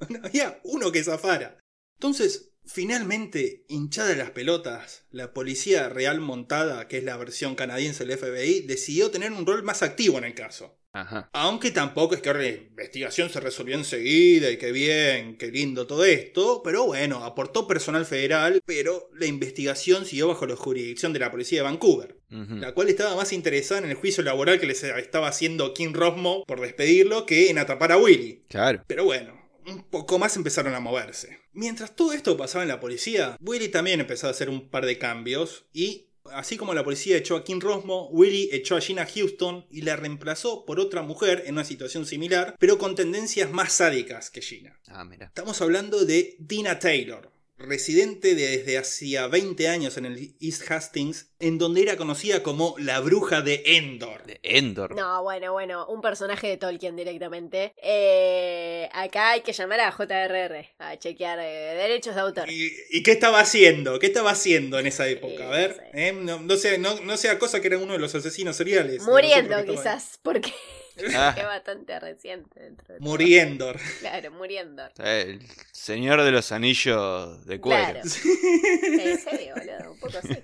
No [LAUGHS] había uno que zafara. Entonces, finalmente, hinchada las pelotas, la policía real montada, que es la versión canadiense del FBI, decidió tener un rol más activo en el caso. Ajá. Aunque tampoco es que la investigación se resolvió enseguida y qué bien, qué lindo todo esto, pero bueno, aportó personal federal, pero la investigación siguió bajo la jurisdicción de la policía de Vancouver, la cual estaba más interesada en el juicio laboral que les estaba haciendo Kim Rosmo por despedirlo que en atrapar a Willy. Claro. Pero bueno, un poco más empezaron a moverse. Mientras todo esto pasaba en la policía, Willy también empezó a hacer un par de cambios y así como la policía echó a Kim Rosmo, Willy echó a Gina Houston y la reemplazó por otra mujer en una situación similar, pero con tendencias más sádicas que Gina. Ah, mira. Estamos hablando de Dina Taylor, residente desde hacía 20 años en el East Hastings, en donde era conocida como la bruja de Endor. De Endor. No, bueno, bueno, un personaje de Tolkien directamente. Eh, acá hay que llamar a JRR a chequear eh, derechos de autor. ¿Y, y qué estaba haciendo? ¿Qué estaba haciendo en esa época? A ver, Sí, sí. ¿eh? no, no sea, no, no sea cosa que era uno de los asesinos seriales. Muriendo quizás, porque [LAUGHS] Ah. es bastante reciente dentro de todo. Muriendo. Claro, muriendo. El señor de los anillos de cuero. Claro. En serio, boludo, un poco así. [LAUGHS]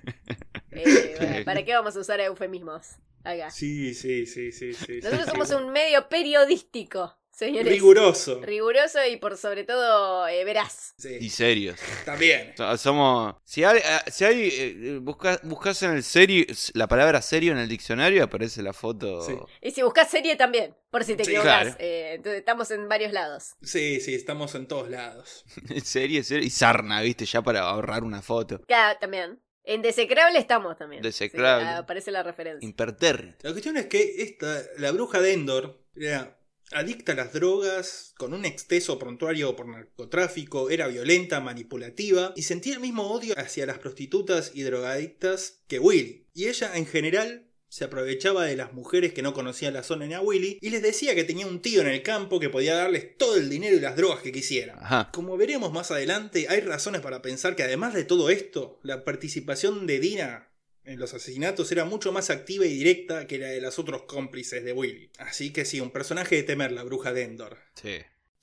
Eh, bueno, ¿Para qué vamos a usar eufemismos acá? Sí, sí, sí, sí, sí. Nosotros sí, somos sí. un medio periodístico, señores. Riguroso. Riguroso y por sobre todo eh, veraz. Y Sí, serios. también. So- Somos. Si hay, eh, si hay eh, busca- buscas en el serio la palabra serio en el diccionario, aparece la foto. Sí. Y si buscas serie también, por si te Sí, equivocas. claro. Eh, entonces estamos en varios lados. Sí, sí, estamos en todos lados. [LAUGHS] serie, serie. Y sarna, ¿viste? Ya para ahorrar una foto. Claro, también. En Desecrable estamos también. Desecrable. Sí, aparece la referencia. Impertérrito. La cuestión es que esta, la bruja de Endor, era adicta a las drogas, con un exceso prontuario por narcotráfico, era violenta, manipulativa y sentía el mismo odio hacia las prostitutas y drogadictas que Willy. Y ella en general se aprovechaba de las mujeres que no conocían la zona ni a Willy y les decía que tenía un tío en el campo que podía darles todo el dinero y las drogas que quisieran. Ajá. Como veremos más adelante, hay razones para pensar que además de todo esto, la participación de Dina en los asesinatos era mucho más activa y directa que la de los otros cómplices de Willy. Así que sí, un personaje de temer, la bruja de Endor. Sí.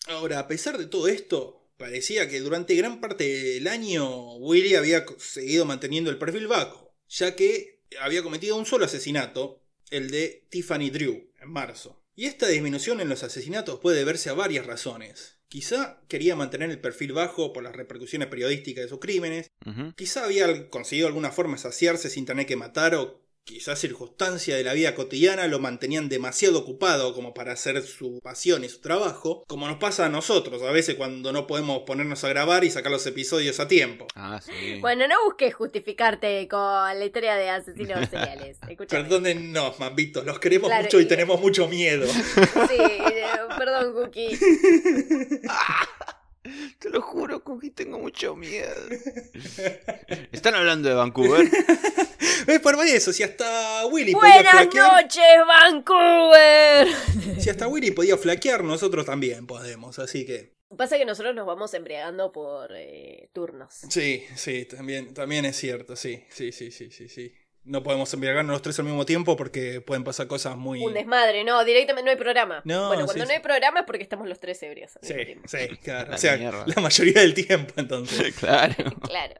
Ahora, a pesar de todo esto, parecía que durante gran parte del año Willy había seguido manteniendo el perfil bajo, ya que había cometido un solo asesinato, el de Tiffany Drew, en marzo. Y esta disminución en los asesinatos puede deberse a varias razones. Quizá quería mantener el perfil bajo por las repercusiones periodísticas de sus crímenes. Quizá había conseguido alguna forma saciarse sin tener que matar o quizás circunstancias de la vida cotidiana lo mantenían demasiado ocupado como para hacer su pasión y su trabajo, como nos pasa a nosotros a veces cuando no podemos ponernos a grabar y sacar los episodios a tiempo. Ah, sí. Bueno, no busques justificarte con la historia de asesinos [LAUGHS] seriales. Escúchame. Perdónennos, mambitos, los queremos Claro, mucho y y- tenemos mucho miedo. Sí, eh, perdón, Cookie. [LAUGHS] Te lo juro, Cookie, tengo mucho miedo. [LAUGHS] ¿Están hablando de Vancouver? [LAUGHS] Es por eso, si hasta Willy podía Buenas flaquear, noches, Vancouver. [LAUGHS] si hasta Willy podía flaquear, nosotros también podemos, así que Pasa que nosotros nos vamos embriagando por eh, turnos. Sí, sí, también, también es cierto, sí, sí, sí, sí, sí, sí. No podemos embriagarnos los tres al mismo tiempo porque pueden pasar cosas muy... Un desmadre, no, directamente no hay programa. No, bueno, cuando sí. no hay programa es porque estamos los tres ebrios. Sí, sí, [LAUGHS] claro. La O sea, mierda. la mayoría del tiempo, entonces. [LAUGHS] claro. [LAUGHS] Claro.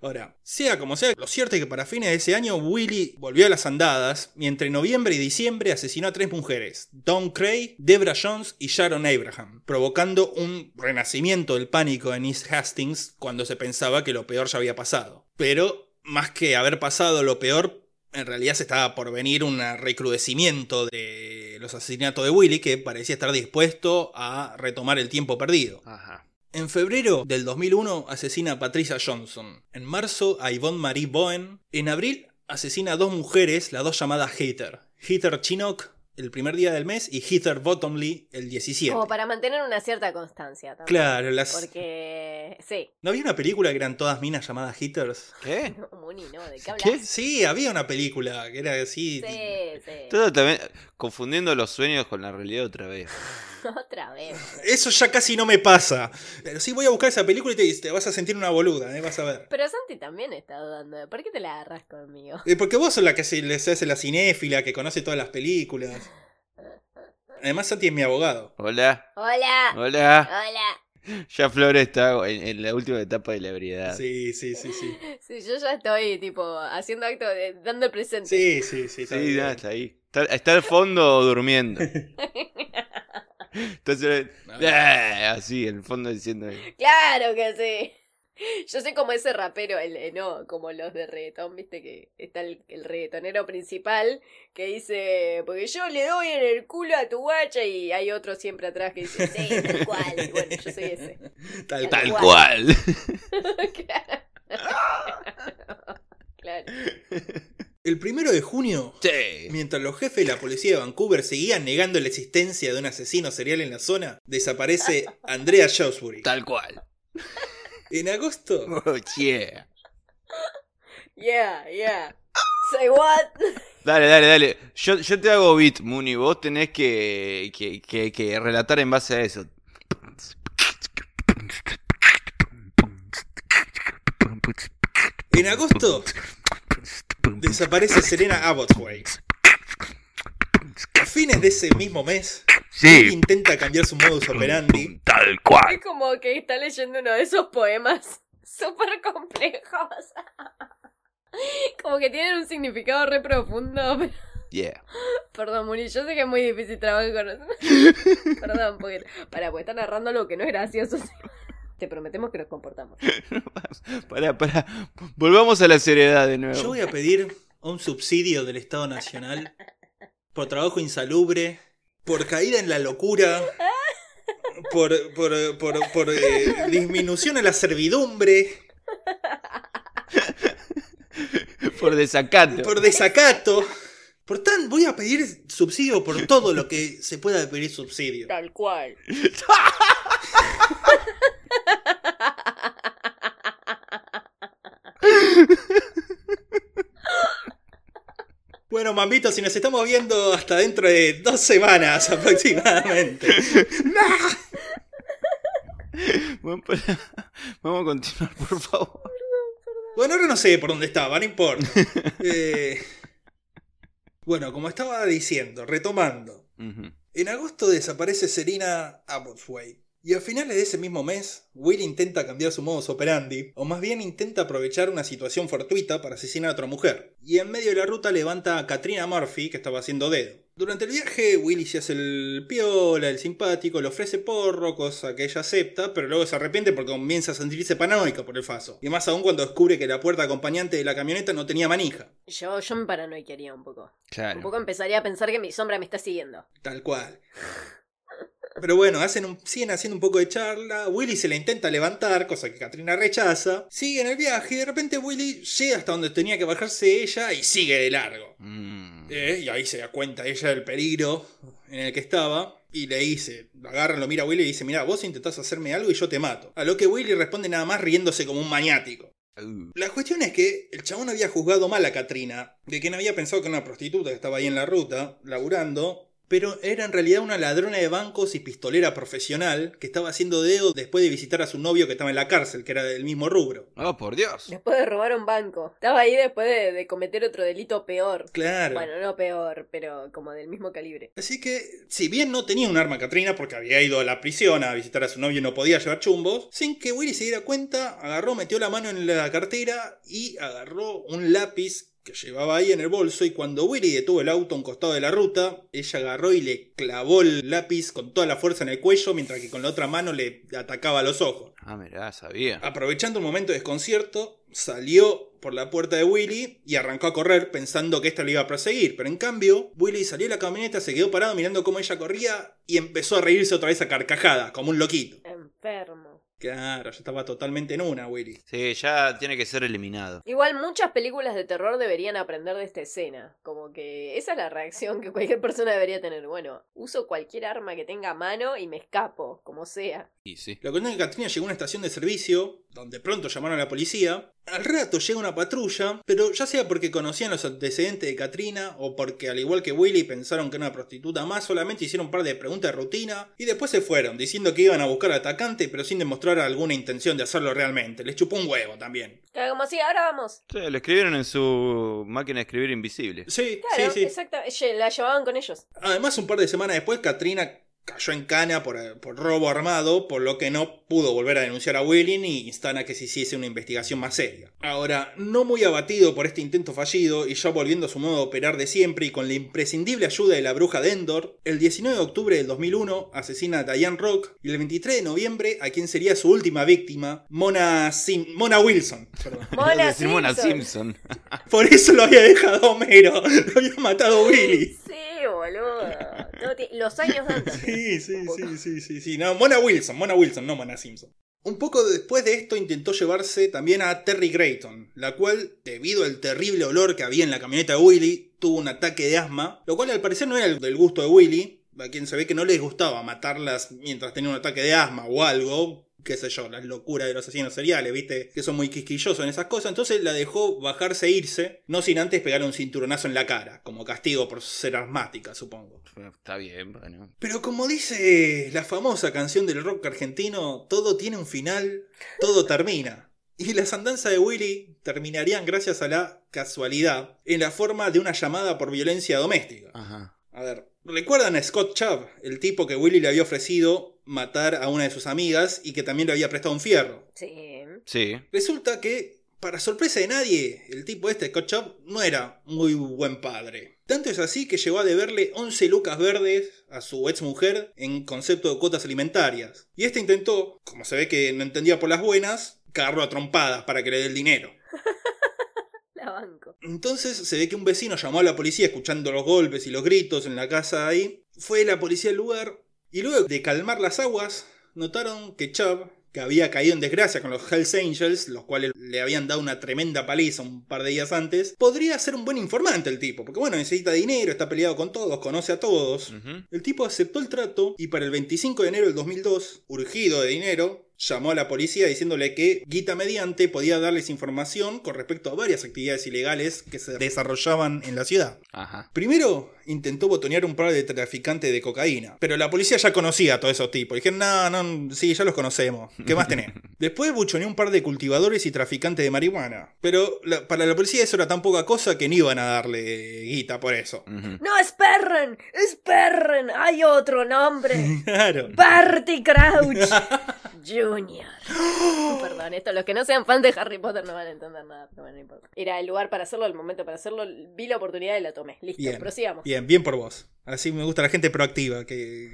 Ahora, sea como sea, lo cierto es que para fines de ese año Willy volvió a las andadas y entre noviembre y diciembre asesinó a tres mujeres, Dawn Cray, Debra Jones y Sharon Abraham, provocando un renacimiento del pánico en East Hastings cuando se pensaba que lo peor ya había pasado. Pero, más que haber pasado lo peor, en realidad se estaba por venir un recrudecimiento de los asesinatos de Willy que parecía estar dispuesto a retomar el tiempo perdido. Ajá. En febrero del 2001 asesina a Patricia Johnson. En marzo a Yvonne Marie Bowen. En abril asesina a dos mujeres, las dos llamadas Heather. Heather Chinook el primer día del mes y Heather Bottomley el 17. Como para mantener una cierta constancia también. Claro, las... Porque. Sí. ¿No había una película que eran todas minas llamadas Heathers? ¿Qué? [LAUGHS] No, Muni, ¿no? ¿De qué hablas? ¿Qué? Sí, había una película que era así. Sí, sí. Todo también confundiendo los sueños con la realidad otra vez. [LAUGHS] Otra vez. Eso ya casi no me pasa. Pero sí voy a buscar esa película y te, te vas a sentir una boluda, ¿eh? vas a ver. Pero Santi también está dudando. ¿Por qué te la agarras conmigo? Eh, Porque vos sos la que se, le se hace la cinéfila, que conoce todas las películas. Además, Santi es mi abogado. Hola, Hola. hola. Hola. Ya Flor está en, en la última etapa de la ebriedad. Sí, sí, sí, sí. [LAUGHS] Sí, yo ya estoy, tipo, haciendo acto de. dando el presente. Sí, sí, sí. está Sí, ya, está ahí. Está, está al fondo durmiendo. [LAUGHS] Entonces, eh, así, en el fondo diciendo. Claro que sí. Yo soy como ese rapero, el, eh, no, como los de reggaetón, viste que está el, el reggaetonero principal que dice, porque yo le doy en el culo a tu guacha y hay otro siempre atrás que dice, sí, tal [LAUGHS] cual. Y bueno, yo soy ese. Tal, Tal cual. cual. [LAUGHS] [LAUGHS] claro. claro. El primero de junio, Sí. mientras los jefes de la policía de Vancouver seguían negando la existencia de un asesino serial en la zona, desaparece [LAUGHS] Andrea Shrewsbury. Tal cual. En agosto, [LAUGHS] Oh, yeah. Yeah, yeah. Say what? [LAUGHS] Dale, dale, dale. Yo, yo te hago beat, Muni. Vos tenés que, que, que, que relatar en base a eso. en agosto, desaparece Serena Abbotsway. A fines de ese mismo mes, intenta cambiar su modus operandi. Tal cual. Es como que está leyendo uno de esos poemas [LAUGHS] súper complejos. [LAUGHS] Como que tienen un significado re profundo. [LAUGHS] pero- Yeah. Perdón, Muri, yo sé que es muy difícil trabajar con eso. Perdón, porque. Para, porque está narrando algo que no es gracioso. Te prometemos que nos comportamos. [LAUGHS] Pará, pará. Volvamos a la seriedad de nuevo. Yo voy a pedir un subsidio del Estado Nacional por trabajo insalubre, por caída en la locura, por, por, por, por, eh, disminución en la servidumbre, Por desacato. por desacato. Por tan, voy a pedir subsidio por todo lo que se pueda pedir subsidio. Tal cual. [LAUGHS] Bueno, Mambito, si nos estamos viendo hasta dentro de dos semanas [LAUGHS] aproximadamente. [LAUGHS] Bueno. Vamos a continuar, por favor. Bueno, ahora no sé por dónde estaba, no importa. [LAUGHS] Eh, bueno, como estaba diciendo, retomando. En agosto desaparece Serena Abbotsway. Y a finales de ese mismo mes, Will intenta cambiar su modus operandi, o más bien intenta aprovechar una situación fortuita para asesinar a otra mujer. Y en medio de la ruta levanta a Katrina Murphy, que estaba haciendo dedo. Durante el viaje, Willy se hace el piola, el simpático, le ofrece porro, cosa que ella acepta, pero luego se arrepiente porque comienza a sentirse paranoica por el faso. Y más aún cuando descubre que la puerta acompañante de la camioneta no tenía manija. Yo, yo me paranoiquearía un poco. Un Claro. poco empezaría a pensar que mi sombra me está siguiendo. Tal cual. [LAUGHS] Pero bueno, hacen un- siguen haciendo un poco de charla. Willy se la intenta levantar, cosa que Katrina rechaza. Siguen el viaje y de repente Willy llega hasta donde tenía que bajarse ella y sigue de largo. Mm. Eh, y ahí se da cuenta ella del peligro en el que estaba. Y le dice, lo agarran, lo mira a Willy y dice, mira, vos intentás hacerme algo y yo te mato. A lo que Willy responde nada más riéndose como un maniático. Uh. La cuestión es que el chabón había juzgado mal a Katrina, de quien había pensado que era una prostituta que estaba ahí en la ruta, laburando, pero era en realidad una ladrona de bancos y pistolera profesional que estaba haciendo dedo después de visitar a su novio que estaba en la cárcel, que era del mismo rubro. Oh, por Dios. Después de robar un banco. Estaba ahí después de, de cometer otro delito peor. Claro. Bueno, no peor, pero como del mismo calibre. Así que, si bien no tenía un arma Katrina porque había ido a la prisión a visitar a su novio y no podía llevar chumbos, sin que Willy se diera cuenta, agarró, metió la mano en la cartera y agarró un lápiz que llevaba ahí en el bolso y cuando Willy detuvo el auto a un costado de la ruta, ella agarró y le clavó el lápiz con toda la fuerza en el cuello mientras que con la otra mano le atacaba los ojos. Ah, mirá, sabía. Aprovechando un momento de desconcierto, salió por la puerta de Willy y arrancó a correr pensando que esta le iba a proseguir. Pero en cambio, Willy salió de la camioneta, se quedó parado mirando cómo ella corría y empezó a reírse otra vez a carcajadas, como un loquito. Enfermo. Claro, ya estaba totalmente en una, Willy. Sí, ya tiene que ser eliminado. Igual muchas películas de terror deberían aprender de esta escena. Como que esa es la reacción que cualquier persona debería tener. Bueno, uso cualquier arma que tenga a mano y me escapo, como sea. Y sí. La cuestión es que Katrina llegó a una estación de servicio, donde pronto llamaron a la policía. Al rato llega una patrulla, pero ya sea porque conocían los antecedentes de Katrina o porque al igual que Willy pensaron que era una prostituta más, solamente hicieron un par de preguntas de rutina y después se fueron, diciendo que iban a buscar al atacante, pero sin demostrar alguna intención de hacerlo realmente. Les chupó un huevo también. Claro, como así, ahora vamos. Sí, lo escribieron en su máquina de escribir invisible. Sí, Claro, sí, sí. exacto. La llevaban con ellos. Además, un par de semanas después, Katrina cayó en cana por, por robo armado, por lo que no pudo volver a denunciar a Willy ni instar a que se hiciese una investigación más seria. Ahora, no muy abatido por este intento fallido y ya volviendo a su modo de operar de siempre y con la imprescindible ayuda de la bruja de Endor, el 19 de octubre del 2001 asesina a Diane Rock y el 23 de noviembre a quien sería su última víctima, Mona, Sim- Mona Wilson. [LAUGHS] Mona. Simpson. Por eso lo había dejado Homero, [LAUGHS] lo había matado Willy. Los años también. [LAUGHS] Sí, sí, sí, sí, sí, sí. No, Mona Wilson, Mona Wilson, no Mona Simpson. Un poco después de esto intentó llevarse también a Terry Grayton, la cual, debido al terrible olor que había en la camioneta de Willy, tuvo un ataque de asma, lo cual al parecer no era el del gusto de Willy, a quien se ve que no les gustaba matarlas mientras tenía un ataque de asma o algo, qué sé yo, las locuras de los asesinos seriales, viste, que son muy quisquillosos en esas cosas, entonces la dejó bajarse e irse, no sin antes pegar un cinturonazo en la cara, como castigo por ser asmática, supongo. Está bien, bueno. Pero como dice la famosa canción del rock argentino, todo tiene un final, todo termina. Y las andanzas de Willy terminarían gracias a la casualidad en la forma de una llamada por violencia doméstica. Ajá. A ver, ¿recuerdan a Scott Chubb, el tipo que Willy le había ofrecido matar a una de sus amigas y que también le había prestado un fierro? Sí. Sí. Resulta que, para sorpresa de nadie, el tipo este, Chubb, no era muy buen padre. Tanto es así que llegó a deberle 11 lucas verdes a su ex mujer en concepto de cuotas alimentarias. Y este intentó, como se ve que no entendía por las buenas, cagarlo a trompadas para que le dé el dinero. [LAUGHS] La banco. Entonces se ve que un vecino llamó a la policía escuchando los golpes y los gritos en la casa ahí. Fue la policía al lugar y luego de calmar las aguas, notaron que Chubb, que había caído en desgracia con los Hells Angels, los cuales le habían dado una tremenda paliza un par de días antes, podría ser un buen informante el tipo, porque bueno, necesita dinero, está peleado con todos, conoce a todos. El tipo aceptó el trato y para el 25 de enero del 2002, urgido de dinero, llamó a la policía diciéndole que Guita Mediante podía darles información con respecto a varias actividades ilegales que se desarrollaban en la ciudad. Ajá. Primero intentó botonear un par de traficantes de cocaína, pero la policía ya conocía a todos esos tipos. Dijeron, no, no, sí, ya los conocemos. ¿Qué más tenés? [LAUGHS] Después buchoneó un par de cultivadores y traficantes de marihuana, pero la- para la policía eso era tan poca cosa que no iban a darle guita por eso. Ujú. No, esperen, esperen. Hay otro nombre. [LAUGHS] Claro. Barty Crouch [LAUGHS] Jr. [GASPS] Perdón, esto, los que no sean fans de Harry Potter no van a entender nada, pero bueno, no importa. Era el lugar para hacerlo, el momento para hacerlo, vi la oportunidad y la tomé. Listo, Bien. prosigamos. Bien, bien por vos. Así me gusta la gente proactiva que,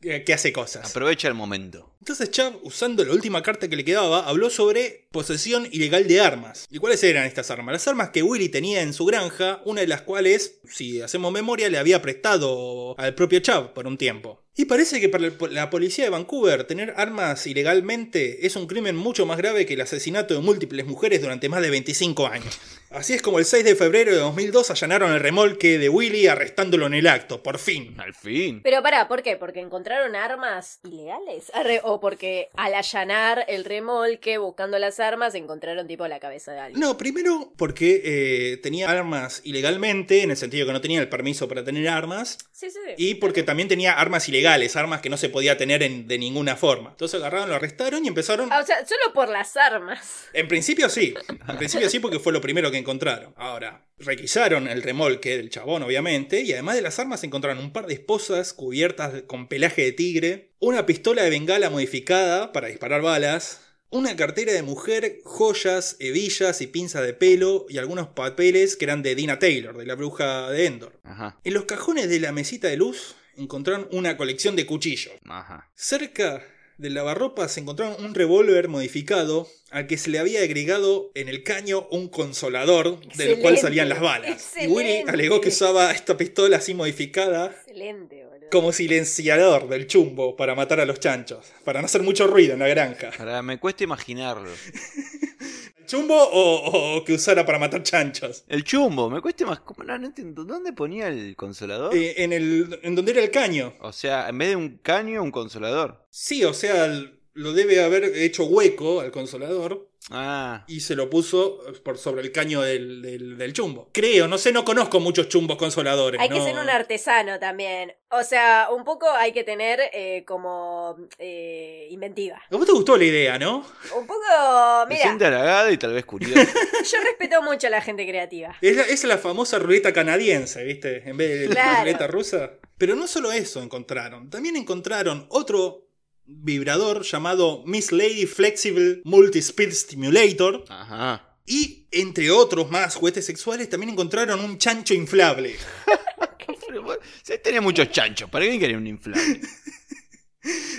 que, [LAUGHS] que hace cosas. Aprovecha el momento. Entonces Chubb, usando la última carta que le quedaba, habló sobre posesión ilegal de armas. ¿Y cuáles eran estas armas? Las armas que Willy tenía en su granja, una de las cuales, si hacemos memoria, le había prestado al propio Chubb por un tiempo. Y parece que para la policía de Vancouver tener armas ilegalmente es un crimen mucho más grave que el asesinato de múltiples mujeres durante más de 25 años. Así es como el 6 de febrero de 2002 allanaron el remolque de Willy arrestándolo en el acto, por fin. Al fin. Pero pará, ¿por qué? ¿Porque encontraron armas ilegales? Arre, ¿O porque al allanar el remolque buscando las armas encontraron tipo la cabeza de alguien? No, primero porque eh, tenía armas ilegalmente, en el sentido que no tenía el permiso para tener armas, Sí, sí. y porque también tenía armas ilegales, armas que no se podía tener en- de ninguna forma. Entonces agarraron, lo arrestaron y empezaron... Ah, o sea, solo por las armas. En principio sí, en principio sí porque fue lo primero que encontraron. Ahora, requisaron el remolque del chabón obviamente, y además de las armas encontraron un par de esposas cubiertas con pelaje de tigre, una pistola de bengala modificada para disparar balas, una cartera de mujer, joyas, hebillas y pinzas de pelo y algunos papeles que eran de Dina Taylor, de la bruja de Endor. Ajá. En los cajones de la mesita de luz encontraron una colección de cuchillos. Ajá. Cerca del lavarropa se encontraron un revólver modificado al que se le había agregado en el caño un consolador del Excelente, cual salían las balas. Y Willy alegó que usaba esta pistola así modificada Excelente, boludo. como silenciador del chumbo para matar a los chanchos, para no hacer mucho ruido en la granja. Para, me cuesta imaginarlo. [LAUGHS] ¿El chumbo o, o que usara para matar chanchos? El chumbo, me cuesta más. ¿cómo? No, no entiendo. ¿Dónde ponía el consolador? Eh, en, el, en donde era el caño. O sea, en vez de un caño, un consolador. Sí, o sea, lo debe haber hecho hueco al consolador Ah, y se lo puso por sobre el caño del, del- del chumbo. Creo, no sé, no conozco muchos chumbos consoladores. Hay que ser un artesano también. O sea, un poco hay que tener eh, como eh, inventiva. ¿A vos te gustó la idea, no? Un poco, me mira, siente halagado y tal vez curioso. [LAUGHS] yo respeto mucho a la gente creativa. Es la, es la famosa ruleta canadiense, ¿viste? En vez de la Claro. ruleta rusa. Pero no solo eso encontraron. También encontraron otro vibrador llamado Miss Lady Flexible Multi-Speed Stimulator. Ajá. Y entre otros más juguetes sexuales también encontraron un chancho inflable. [LAUGHS] Se tenía muchos chanchos. ¿Para qué quería un inflable? [LAUGHS]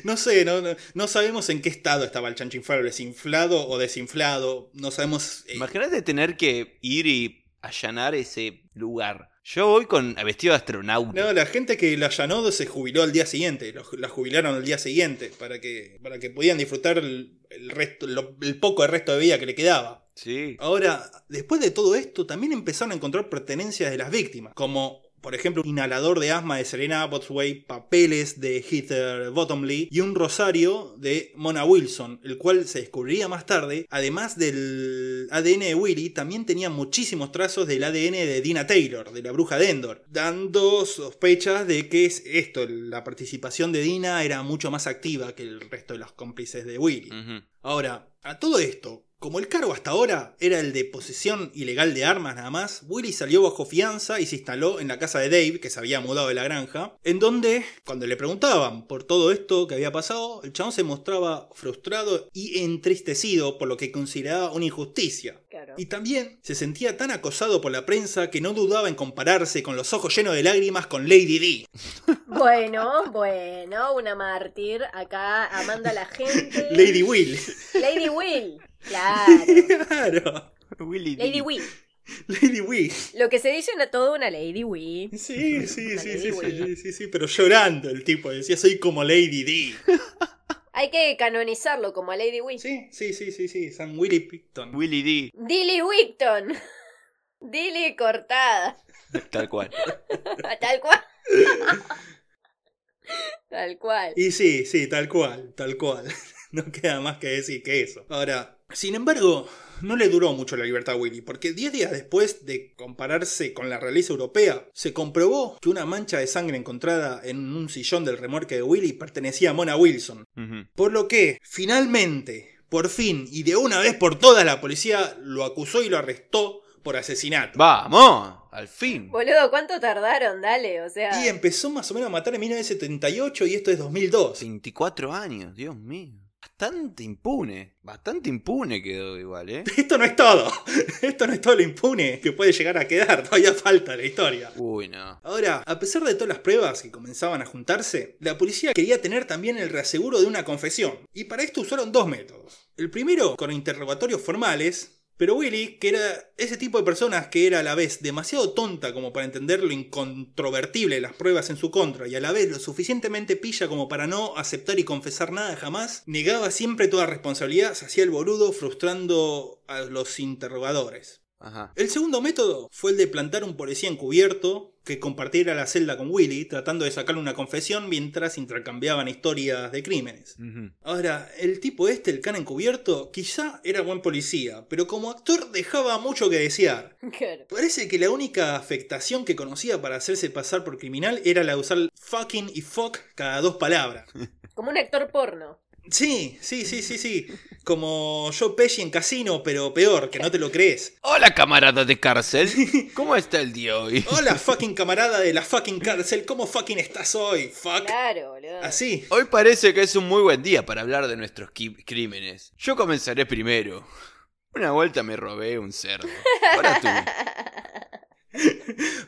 No sé, no, no, no sabemos en qué estado estaba el chancho inflable, inflado o desinflado. No sabemos. eh, Imagínate tener que ir y allanar ese lugar. Yo voy con vestido de astronauta. no, la gente que lo allanó se jubiló al día siguiente. La jubilaron al día siguiente para que, para que pudieran disfrutar el, el resto, lo- el poco de resto de vida que le quedaba. Sí. Ahora, después de todo esto, también empezaron a encontrar pertenencias de las víctimas, como por ejemplo un inhalador de asma de Serena Abotsway, papeles de Heather Bottomley y un rosario de Mona Wilson, el cual se descubriría más tarde, además del ADN de Willy, también tenía muchísimos trazos del ADN de Dina Taylor, de la bruja de Endor, dando sospechas de que es esto, la participación de Dina era mucho más activa que el resto de los cómplices de Willy. Ahora, a todo esto, como el cargo hasta ahora era el de posesión ilegal de armas nada más, Willy salió bajo fianza y se instaló en la casa de Dave, que se había mudado de la granja, en donde, cuando le preguntaban por todo esto que había pasado, el chabón se mostraba frustrado y entristecido por lo que consideraba una injusticia. Claro. Y también se sentía tan acosado por la prensa que no dudaba en compararse con los ojos llenos de lágrimas con Lady D. [LAUGHS] Bueno, bueno, una mártir. Acá amando a la gente. [LAUGHS] Lady Will. Lady Will. Claro. [LAUGHS] claro. Willy Lady. Will. [LAUGHS] Lady Will. Lo que se dice una toda una Lady Will. Sí, [LAUGHS] sí, Una sí, sí, sí, sí, sí, pero llorando el tipo, decía soy como Lady D. Hay que canonizarlo como a Lady Will. Sí, sí, sí, sí, sí, San Willy Picton. Willy D. Dilly Wigton. Dilly cortada. Tal cual. Tal cual. Tal cual. Y sí, sí, tal cual, tal cual. No queda más que decir que eso. Ahora, sin embargo, no le duró mucho la libertad a Willy, porque 10 días después de compararse con la realeza europea, se comprobó que una mancha de sangre encontrada en un sillón del remolque de Willy pertenecía a Mona Wilson. Por lo que, finalmente, por fin y de una vez por todas, la policía lo acusó y lo arrestó por asesinato. Vamos, al fin. Boludo, ¿cuánto tardaron? Dale, o sea. Y empezó más o menos a matar en 1978 y esto es 2002. 24 años, Dios mío. Bastante impune. Bastante impune quedó igual, ¿eh? [LAUGHS] Esto no es todo. [LAUGHS] Esto no es todo lo impune que puede llegar a quedar. Todavía falta la historia. Uy, no. Ahora, a pesar de todas las pruebas que comenzaban a juntarse, la policía quería tener también el reaseguro de una confesión. Y para esto usaron dos métodos. El primero, con interrogatorios formales. Pero Willy, que era ese tipo de personas que era a la vez demasiado tonta como para entender lo incontrovertible de las pruebas en su contra y a la vez lo suficientemente pilla como para no aceptar y confesar nada jamás, negaba siempre toda responsabilidad, se hacía el boludo frustrando a los interrogadores. Ajá. El segundo método fue el de plantar un policía encubierto que compartiera la celda con Willy, tratando de sacarle una confesión mientras intercambiaban historias de crímenes. Ahora, el tipo este, el can encubierto, quizá era buen policía, pero como actor dejaba mucho que desear. [LAUGHS] Claro. Parece que la única afectación que conocía para hacerse pasar por criminal era la de usar fucking y fuck cada dos palabras. Como un actor porno. Sí, sí, sí, sí, sí. Como Joe Pesci en Casino, pero peor, que no te lo crees. Hola, camarada de cárcel. [LAUGHS] ¿Cómo está el día hoy? Hola, [LAUGHS] fucking camarada de la fucking cárcel, ¿cómo fucking estás hoy? Fuck. Claro, boludo. Así. Hoy parece que es un muy buen día para hablar de nuestros crímenes. Yo comenzaré primero. Una vuelta me robé un cerdo. Ahora tú. [LAUGHS]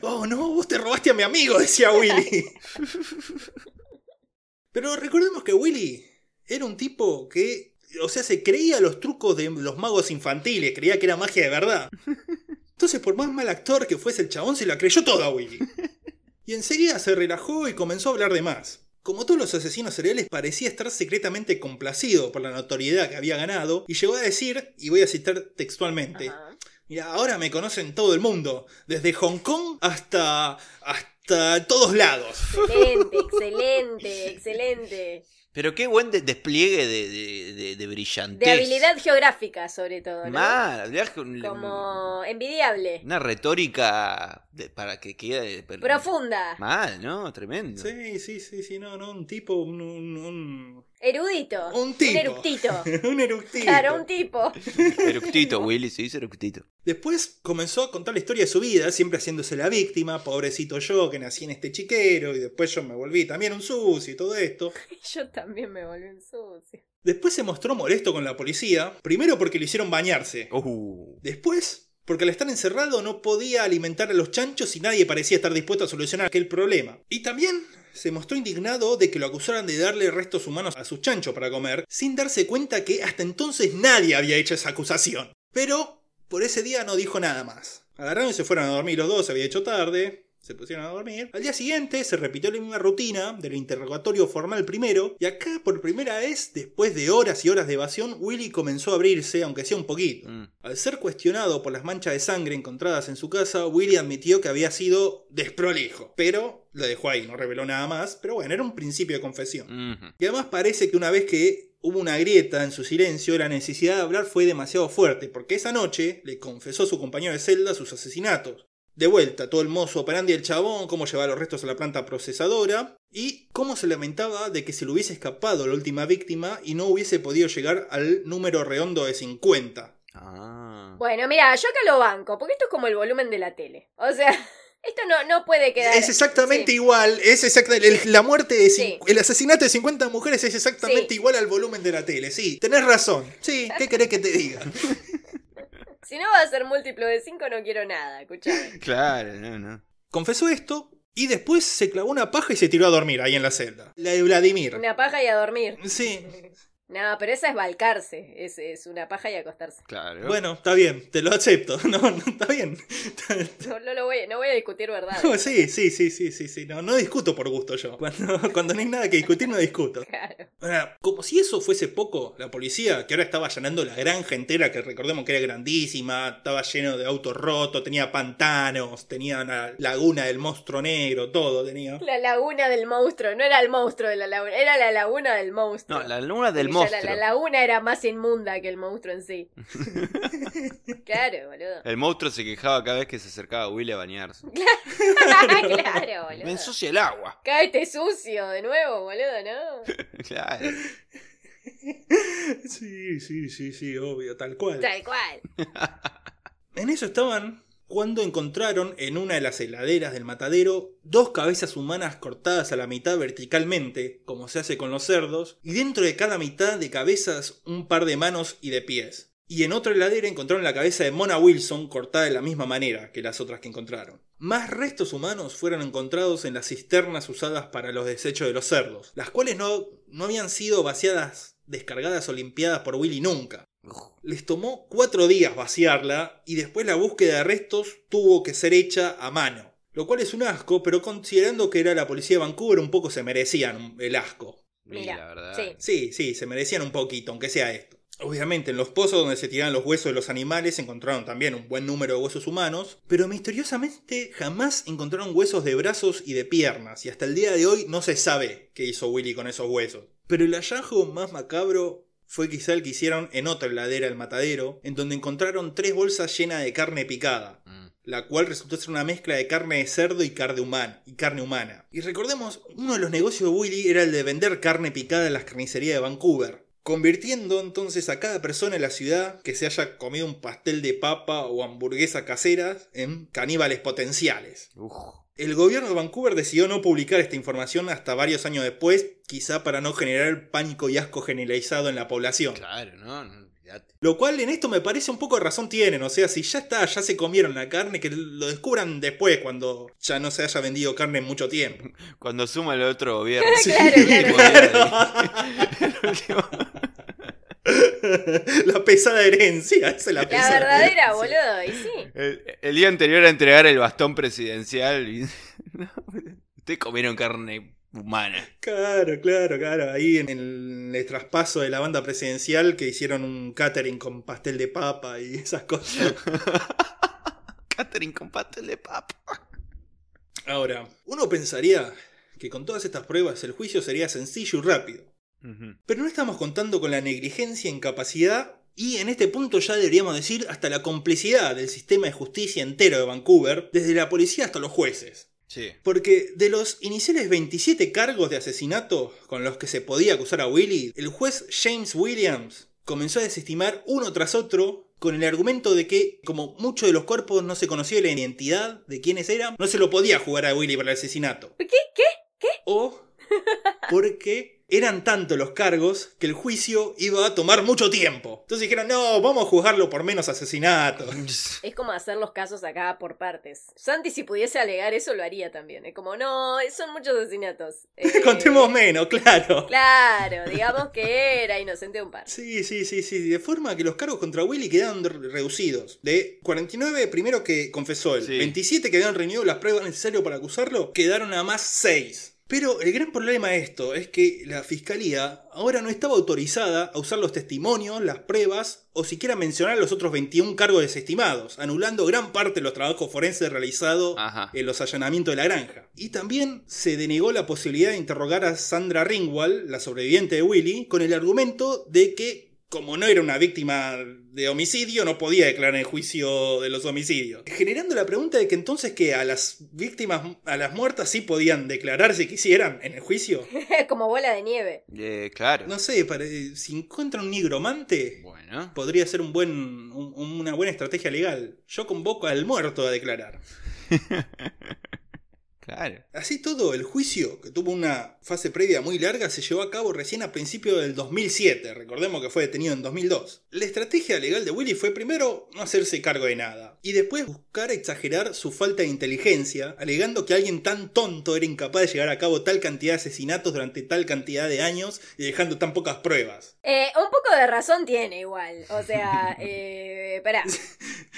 Oh no, vos te robaste a mi amigo, decía Willy. Pero recordemos que Willy era un tipo que, o sea, se creía los trucos de los magos infantiles, creía que era magia de verdad. [LAUGHS] Entonces, por más mal actor que fuese el chabón, se la creyó toda Willy. [LAUGHS] Y enseguida se relajó y comenzó a hablar de más. Como todos los asesinos seriales, parecía estar secretamente complacido por la notoriedad que había ganado y llegó a decir, y voy a citar textualmente. Mira, ahora me conocen todo el mundo, desde Hong Kong hasta hasta todos lados. Excelente, excelente, excelente. Pero qué buen de- despliegue de, de, de, de brillantez. De habilidad geográfica, sobre todo, ¿no? Mal, Como envidiable. Una retórica de- para que quede... Profunda. Mal, ¿no? Tremendo. Sí, sí, sí, sí, no, no, un tipo, un, un, un, Erudito. un tipo. Un eructito. [LAUGHS] un eructito. Claro, un tipo. Eructito, Willy, se dice eructito. Después comenzó a contar la historia de su vida, siempre haciéndose la víctima, pobrecito yo que nací en este chiquero y después yo me volví también un sucio y todo esto. [LAUGHS] Yo también me volví un sucio. Después se mostró molesto con la policía, primero porque le hicieron bañarse. Uh, Después, porque al estar encerrado no podía alimentar a los chanchos y nadie parecía estar dispuesto a solucionar aquel problema. Y también se mostró indignado de que lo acusaran de darle restos humanos a sus chanchos para comer, sin darse cuenta que hasta entonces nadie había hecho esa acusación. Pero por ese día no dijo nada más. Agarraron y se fueron a dormir los dos, se había hecho tarde. Se pusieron a dormir. Al día siguiente se repitió la misma rutina del interrogatorio formal primero, y acá por primera vez, después de horas y horas de evasión, Willy comenzó a abrirse, aunque sea un poquito. mm. Al ser cuestionado por las manchas de sangre encontradas en su casa, Willy admitió que había sido desprolijo, pero lo dejó ahí, no reveló nada más, pero bueno, era un principio de confesión. Y además parece que una vez que hubo una grieta en su silencio, la necesidad de hablar fue demasiado fuerte, porque esa noche le confesó a su compañero de celda sus asesinatos. De vuelta, todo el mozo operandi del chabón, cómo llevaba los restos a la planta procesadora, y cómo se lamentaba de que se le hubiese escapado la última víctima y no hubiese podido llegar al número redondo de 50. Ah. Bueno, mira, yo acá lo banco, porque esto es como el volumen de la tele. O sea, [LAUGHS] esto no, no puede quedar. Es exactamente Sí. igual, es exactamente el- la muerte de Sí. el asesinato de 50 mujeres es exactamente Sí. igual al volumen de la tele. Sí, tenés razón. Sí, ¿qué [LAUGHS] querés que te diga? Si no va a ser múltiplo de 5, no quiero nada, escuchame. [LAUGHS] Claro, no, no. Confesó esto y después se clavó una paja y se tiró a dormir ahí en la celda. La de Vladimir. Una paja y a dormir. Sí, [LAUGHS] No, pero esa es balcarse. Es, es una paja y acostarse. Claro. bueno, está bien, te lo acepto. [LAUGHS] No, no, está bien. No, no lo voy, no voy a discutir verdad. No, [LAUGHS] sí, sí, sí, sí, sí, sí. No, no discuto por gusto yo. Cuando, [LAUGHS] cuando no hay nada que discutir, no discuto. Claro. Ahora, como si eso fuese poco, la policía, que ahora estaba allanando la granja entera, que recordemos que era grandísima, estaba lleno de autos rotos, tenía pantanos, tenía una laguna del monstruo negro, todo tenía. La laguna del monstruo. No era el monstruo de la laguna, era la laguna del monstruo. No, la luna del ya monstruo. La, la laguna era más inmunda que el monstruo en sí. [LAUGHS] claro, boludo. El monstruo se quejaba cada vez que se acercaba a Willy a bañarse. [LAUGHS] claro, Me boludo. ensucia el agua. Cáete sucio de nuevo, boludo, ¿no? [LAUGHS] Claro. Sí, sí, sí, sí, obvio, tal cual. Tal cual. En eso estaban cuando encontraron en una de las heladeras del matadero dos cabezas humanas cortadas a la mitad verticalmente, como se hace con los cerdos, y dentro de cada mitad de cabezas un par de manos y de pies. Y en otra heladera encontraron la cabeza de Mona Wilson cortada de la misma manera que las otras que encontraron. Más restos humanos fueron encontrados en las cisternas usadas para los desechos de los cerdos, las cuales no, no habían sido vaciadas, descargadas o limpiadas por Willy nunca. Les tomó cuatro días vaciarla y después la búsqueda de restos tuvo que ser hecha a mano. Lo cual es un asco, pero considerando que era la policía de Vancouver un poco se merecían el asco. sí, Mira, la verdad. sí. Sí, sí, se merecían un poquito, aunque sea esto. Obviamente en los pozos donde se tiraban los huesos de los animales se encontraron también un buen número de huesos humanos, pero misteriosamente jamás encontraron huesos de brazos y de piernas, y hasta el día de hoy no se sabe qué hizo Willy con esos huesos. Pero el hallazgo más macabro fue quizá el que hicieron en otra heladera del matadero, en donde encontraron tres bolsas llenas de carne picada, Mm. la cual resultó ser una mezcla de carne de cerdo y carne humana. Y, carne humana. y recordemos, uno de los negocios de Willy era el de vender carne picada en las carnicerías de Vancouver, convirtiendo entonces a cada persona en la ciudad que se haya comido un pastel de papa o hamburguesa caseras en caníbales potenciales. Uf. El gobierno de Vancouver decidió no publicar esta información hasta varios años después, quizá para no generar pánico y asco generalizado en la población. Claro, no, no, Olvídate. Lo cual en esto me parece un poco de razón tienen. O sea, si ya está, ya se comieron la carne, que lo descubran después, cuando ya no se haya vendido carne en mucho tiempo. [LAUGHS] Cuando suma el otro gobierno. [LAUGHS] Claro, claro. [LAUGHS] día de- el último- la pesada herencia, esa es la La pesada verdadera, herencia. boludo, y sí. el, el día anterior a entregar el bastón presidencial. Y... [LAUGHS] Ustedes comieron carne humana. Claro, claro, claro. Ahí en el, el traspaso de la banda presidencial que hicieron un catering con pastel de papa y esas cosas. [LAUGHS] Catherine con pastel de papa. Ahora, uno pensaría que con todas estas pruebas el juicio sería sencillo y rápido. Pero no estamos contando con la negligencia, incapacidad y en este punto ya deberíamos decir hasta la complicidad del sistema de justicia entero de Vancouver, desde la policía hasta los jueces. Sí. Porque de los iniciales 27 cargos de asesinato con los que se podía acusar a Willy, el juez James Williams comenzó a desestimar uno tras otro con el argumento de que, como muchos de los cuerpos no se conocía la identidad de quiénes eran, no se lo podía jugar a Willy para el asesinato. ¿Qué? ¿Qué? O porque eran tantos los cargos que el juicio iba a tomar mucho tiempo. Entonces dijeron, no, vamos a juzgarlo por menos asesinatos. [LAUGHS] Es como hacer los casos acá por partes. Santi, si pudiese alegar eso, lo haría también. Es como, no, son muchos asesinatos. Eh, [LAUGHS] Contemos menos, claro. Claro, digamos que era inocente un par. Sí, sí, sí, sí. De forma que los cargos contra Willy quedaron re- reducidos. De 49 primero que confesó él. Sí. 27 que habían reunido las pruebas necesarias para acusarlo. Quedaron a más 6. Pero el gran problema de esto es que la fiscalía ahora no estaba autorizada a usar los testimonios, las pruebas o siquiera mencionar los otros 21 cargos desestimados, anulando gran parte de los trabajos forenses realizados en los allanamientos de la granja. Y también se denegó la posibilidad de interrogar a Sandra Ringwald, la sobreviviente de Willy, con el argumento de que, como no era una víctima de homicidio, no podía declarar en el juicio de los homicidios. Generando la pregunta de que entonces que a las víctimas, a las muertas sí podían declarar si quisieran en el juicio. [LAUGHS] como bola de nieve. Eh, claro. No sé, pare- si encuentran un nigromante, Bueno. podría ser un buen, un- una buena estrategia legal. Yo convoco al muerto a declarar. [LAUGHS] Claro. Así todo, el juicio, que tuvo una fase previa muy larga, se llevó a cabo recién a principios del 2007. Recordemos que fue detenido en 2002. La estrategia legal de Willy fue primero no hacerse cargo de nada, y después buscar exagerar su falta de inteligencia, alegando que alguien tan tonto era incapaz de llevar a cabo tal cantidad de asesinatos durante tal cantidad de años y dejando tan pocas pruebas. Eh, un poco de razón tiene igual. O sea, [LAUGHS] eh, pará.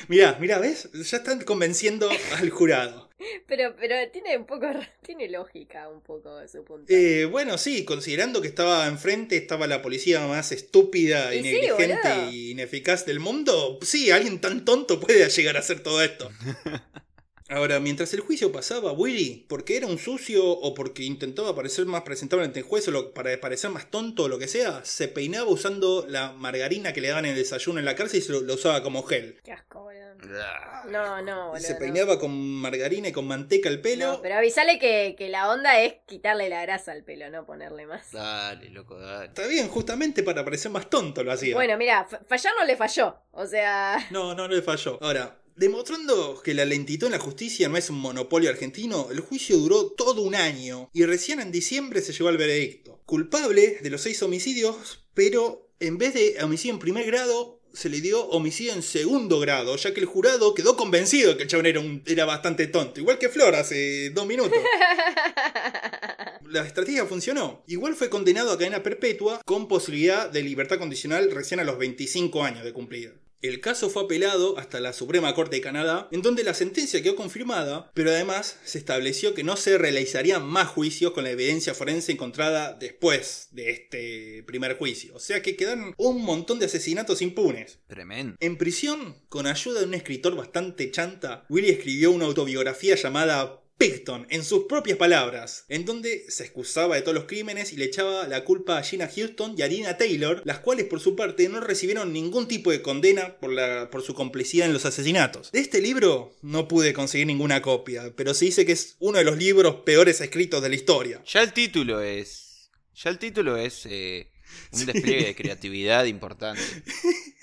Mirá, mirá, ¿ves? Ya están convenciendo al jurado. [LAUGHS] Pero, pero tiene un poco, [LAUGHS] tiene lógica un poco su punto. Eh, bueno, sí, considerando que estaba enfrente, estaba la policía más estúpida, Y negligente y ineficaz del mundo, sí, alguien tan tonto puede llegar a hacer todo esto. [LAUGHS] Ahora, mientras el juicio pasaba, Willy, porque era un sucio o porque intentaba parecer más presentable ante el juez o lo- para parecer más tonto o lo que sea, se peinaba usando la margarina que le daban en el desayuno en la cárcel y se lo, lo usaba como gel. Qué asco, boludo. Ah. No, no, boludo. se no. peinaba con margarina y con manteca el pelo. No, pero avisale que, que la onda es quitarle la grasa al pelo, no ponerle más. Dale, loco, dale. Está bien, justamente para parecer más tonto lo hacía. Bueno, mira, fa- fallar no le falló. O sea, No, no, no le falló. Ahora, demostrando que la lentitud en la justicia no es un monopolio argentino, el juicio duró todo un año y recién en diciembre se llegó al veredicto. Culpable de los seis homicidios, pero en vez de homicidio en primer grado, se le dio homicidio en segundo grado, ya que el jurado quedó convencido de que el chabón era, un- era bastante tonto, igual que Flor hace dos minutos. [LAUGHS] La estrategia funcionó. Igual fue condenado a cadena perpetua con posibilidad de libertad condicional recién a los 25 años de cumplir. El caso fue apelado hasta la Suprema Corte de Canadá, en donde la sentencia quedó confirmada, pero además se estableció que no se realizarían más juicios con la evidencia forense encontrada después de este primer juicio. O sea que quedaron un montón de asesinatos impunes. Tremendo. En prisión, con ayuda de un escritor bastante chanta, Willy escribió una autobiografía llamada Picton, en sus propias palabras, en donde se excusaba de todos los crímenes y le echaba la culpa a Gina Houston y a Lina Taylor, las cuales por su parte no recibieron ningún tipo de condena por, la, por su complicidad en los asesinatos. De este libro no pude conseguir ninguna copia, pero se dice que es uno de los libros peores escritos de la historia. Ya el título es. Ya el título es eh, un [LAUGHS] despliegue de creatividad importante. [LAUGHS]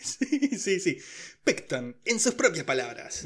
Sí, sí, sí. Picton, en sus propias palabras.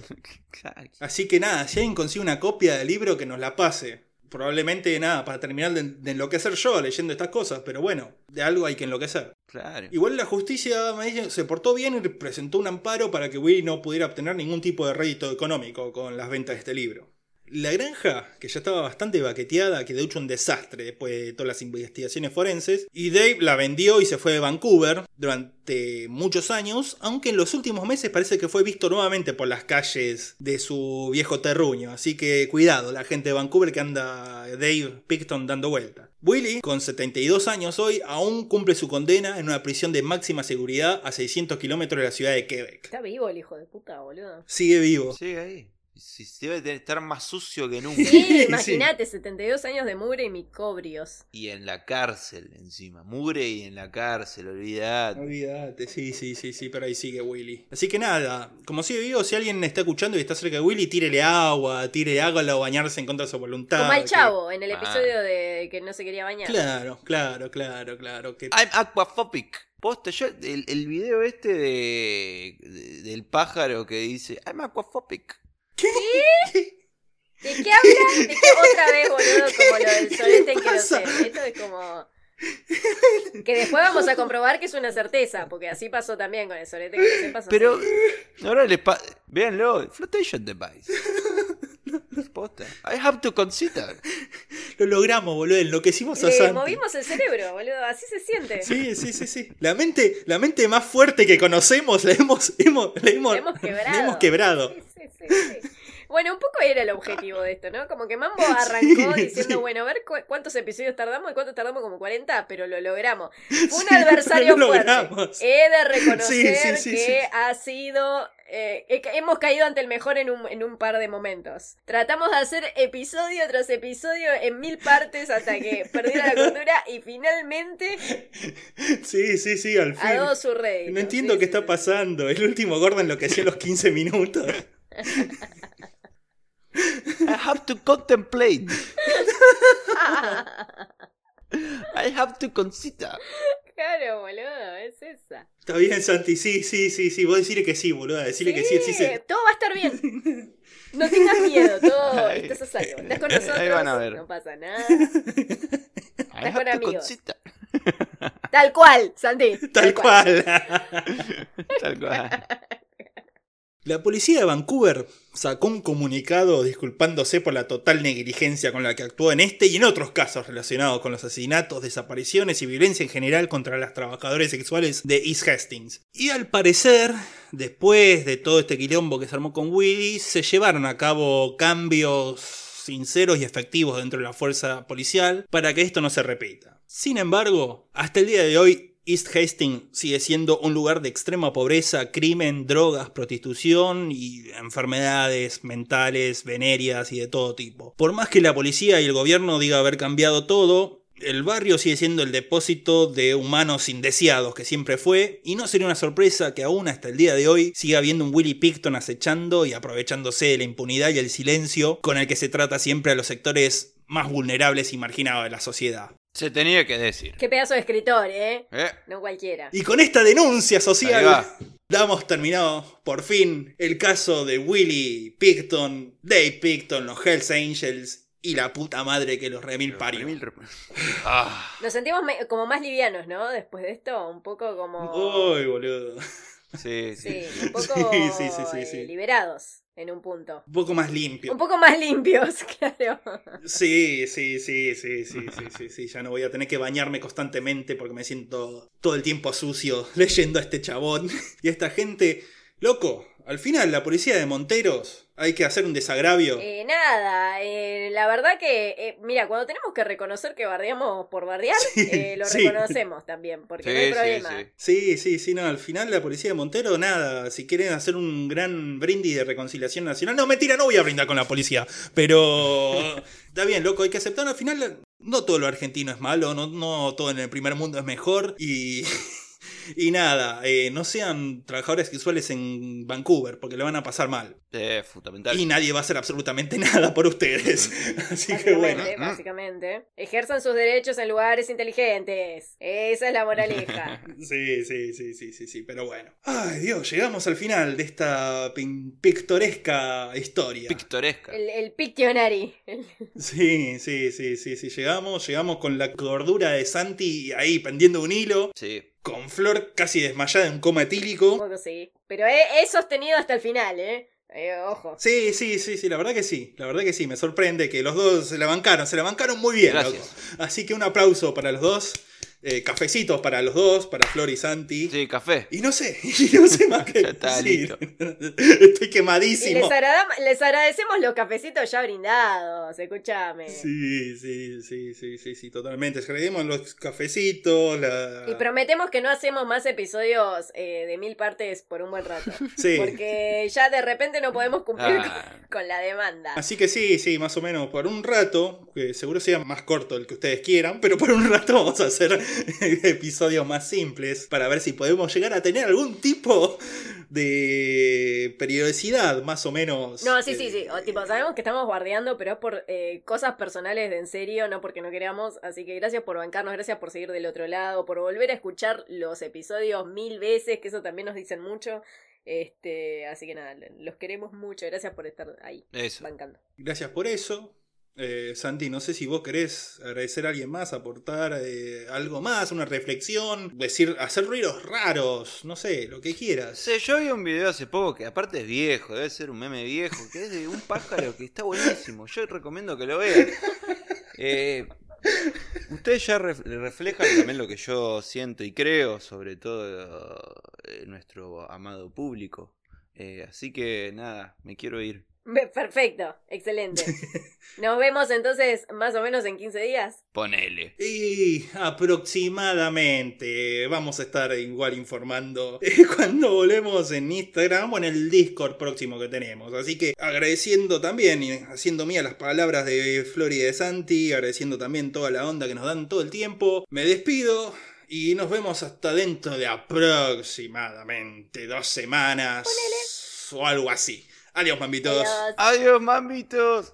[LAUGHS] Así que nada, si alguien consigue una copia del libro, que nos la pase. Probablemente nada, para terminar de, de enloquecer yo leyendo estas cosas, pero bueno, de algo hay que enloquecer. Claro. Igual la justicia me dice, se portó bien y presentó un amparo para que Willy no pudiera obtener ningún tipo de rédito económico con las ventas de este libro. La granja, que ya estaba bastante baqueteada, que de hecho un desastre después de todas las investigaciones forenses, y Dave la vendió y se fue de Vancouver durante muchos años, aunque en los últimos meses parece que fue visto nuevamente por las calles de su viejo terruño, así que cuidado, la gente de Vancouver que anda Dave Picton dando vuelta. Willy, con 72 años hoy, aún cumple su condena en una prisión de máxima seguridad a 600 kilómetros de la ciudad de Quebec. Está vivo el hijo de puta, boludo. Sigue vivo. Sigue ahí. Sí, sí, debe de estar más sucio que nunca. Sí, [LAUGHS] imagínate, 72 años de mugre y micobrios. Y en la cárcel encima. Mugre y en la cárcel, olvidate. Olvídate, sí, sí, sí, sí, pero ahí sigue Willy. Así que nada, como sigue vivo, si alguien está escuchando y está cerca de Willy, tírele agua, tírele agua o bañarse en contra de su voluntad. Como al que- chavo, en el Ah. episodio de que no se quería bañar. Claro, claro, claro, claro. Que... I'm aquaphobic. Posta, yo, el, el video este de, de- del pájaro que dice I'm aquaphobic. ¿De qué habla? ¿De qué otra vez, boludo? [LAUGHS] Como lo del solete en que lo pasa? sé. Esto es como. Que después vamos a comprobar que es una certeza, porque así pasó también con el solete que lo sé. pasó Pero así. ahora les pa Véanlo, flotation device. Posta. I have to consider. Lo logramos, boludo, enloquecimos a Le Santi. movimos el cerebro, boludo. Así se siente. Sí, sí, sí, sí. La mente, la mente más fuerte que conocemos la hemos, hemos, la hemos, La hemos quebrado. la hemos quebrado. Sí, sí, sí, sí. Bueno, un poco era el objetivo de esto, ¿no? Como que Mambo [LAUGHS] arrancó Sí, diciendo, sí. bueno, a ver cu- cuántos episodios tardamos y cuántos tardamos como 40, pero lo logramos. [LAUGHS] Fue un adversario lo fuerte. logramos. He de reconocer que ha sido... eh, hemos caído ante el mejor en un, en un par de momentos. Tratamos de hacer episodio tras episodio en mil partes hasta que [LAUGHS] perdiera la cordura y finalmente Sí, sí, sí, al fin. ha dado su rédito. No entiendo Sí, qué sí, está sí. pasando. El último Gordon lo que hacía a los 15 minutos. I have to contemplate. I have to consider. Claro, boludo, es esa. Está bien, Santi, sí, sí, sí, sí. Vos decirle que sí, boludo. Decirle que sí, sí, sí. Todo va a estar bien. No tengas miedo, todo Ay. estás a salvo. Estás con nosotros, Ahí van a ver. no pasa nada. I Estás con amigos. consider. Tal cual, Santi. Tal cual. Tal cual. La policía de Vancouver sacó un comunicado disculpándose por la total negligencia con la que actuó en este y en otros casos relacionados con los asesinatos, desapariciones y violencia en general contra las trabajadoras sexuales de East Hastings. Y al parecer, después de todo este quilombo que se armó con Willy, se llevaron a cabo cambios sinceros y efectivos dentro de la fuerza policial para que esto no se repita. Sin embargo, hasta el día de hoy, East Hastings sigue siendo un lugar de extrema pobreza, crimen, drogas, prostitución y enfermedades mentales, venéreas y de todo tipo. Por más que la policía y el gobierno diga haber cambiado todo, el barrio sigue siendo el depósito de humanos indeseados que siempre fue, y no sería una sorpresa que aún hasta el día de hoy siga habiendo un Willy Picton acechando y aprovechándose de la impunidad y el silencio con el que se trata siempre a los sectores más vulnerables y marginados de la sociedad. Se tenía que decir. Qué pedazo de escritor, ¿eh? Eh, No cualquiera. Y con esta denuncia social damos terminado por fin el caso de Willy Picton, Dave Picton, los Hells Angels y la puta madre que los remil parió. [LAUGHS] Ah, Nos sentimos como más livianos, ¿no? Después de esto, un poco como... Uy, boludo. Sí, sí. Sí, [LAUGHS] un poco Sí, sí, liberados en un punto. Un poco más limpio. Un poco más limpios, [LAUGHS] claro. Sí, sí, sí, sí, sí, sí, sí, sí. Ya no voy a tener que bañarme constantemente porque me siento todo el tiempo sucio [LAUGHS] leyendo a este chabón y a esta gente. Loco, al final la policía de Monteros hay que hacer un desagravio. Eh, nada, eh, la verdad que, eh, mira, cuando tenemos que reconocer que bardeamos por bardear, [LAUGHS] Sí, eh, lo sí. reconocemos también, porque Sí, no hay problema. sí. Sí, sí, sí, no, al final la policía de Montero, nada, si quieren hacer un gran brindis de reconciliación nacional, no, mentira, no voy a brindar con la policía, pero [LAUGHS] está bien, loco, hay que aceptar, al final no todo lo argentino es malo, no, no todo en el primer mundo es mejor y, [LAUGHS] Y nada, eh, no sean trabajadores sexuales en Vancouver, porque le van a pasar mal. Eh, fundamental. Y nadie va a hacer absolutamente [LAUGHS] nada por ustedes. Así que bueno. Básicamente, básicamente. Ejerzan sus derechos en lugares inteligentes. Esa es la moraleja. [LAUGHS] Sí, sí, sí, sí, sí, sí, pero bueno. Ay, Dios, llegamos al final de esta pin- pictoresca historia. Pictoresca. El, el Pictionary. Sí, sí, sí, sí, sí, llegamos, llegamos con la cordura de Santi ahí pendiendo un hilo, Sí. Con Flor casi desmayada en coma Un etílico. poco sí. Pero he, he sostenido hasta el final, ¿eh? Eh, ojo. Sí, sí, sí, sí, la verdad que sí, la verdad que sí, me sorprende que los dos se la bancaron, se la bancaron muy bien, Gracias. loco. Así que un aplauso para los dos, eh, cafecitos para los dos, para Flor y Santi. Sí, café. Y no sé, [LAUGHS] y no sé más que [LAUGHS] Ya está, decir. Y [LAUGHS] Estoy les, quemadísimo. agrada- les agradecemos los cafecitos ya brindados, escúchame. Sí, sí, sí, sí, sí, sí, totalmente. Agreguemos los cafecitos, la... Y prometemos que no hacemos más episodios eh, de mil partes por un buen rato. Sí. Porque ya de repente no podemos cumplir Ah. con, con la demanda. Así que sí, sí, más o menos por un rato, que seguro sea más corto el que ustedes quieran, pero por un rato vamos a hacer [LAUGHS] episodios más simples para ver si podemos llegar a tener algún tipo de periodicidad, más o menos. No, sí, sí, eh, sí. O, tipo, sabemos que estamos guardeando, pero es por eh, cosas personales de en serio, no porque no queramos. Así que gracias por bancarnos, gracias por seguir del otro lado, por volver a escuchar los episodios mil veces, que eso también nos dicen mucho. Este, así que nada, los queremos mucho. Gracias por estar ahí, Eso. bancando. Gracias por eso. Eh, Santi, no sé si vos querés agradecer a alguien más, aportar eh, algo más, una reflexión, decir, hacer ruidos raros, no sé, lo que quieras. Sí, yo vi un video hace poco que aparte es viejo, debe ser un meme viejo, que es de un pájaro que está buenísimo. Yo recomiendo que lo vean. Eh, ustedes ya ref- reflejan también lo que yo siento y creo, sobre todo nuestro amado público. Así que nada, me quiero ir. Perfecto, excelente. [LAUGHS] Nos vemos entonces más o menos en 15 días. Ponele. Y aproximadamente vamos a estar igual informando eh, [LAUGHS] cuando volvemos en Instagram o en el Discord próximo que tenemos. Así que agradeciendo también y haciendo mía las palabras de Flor y de Santi, agradeciendo también toda la onda que nos dan todo el tiempo. Me despido y nos vemos hasta dentro de aproximadamente dos semanas o algo así. Adiós, mambitos. Adiós. Adiós, mamitos.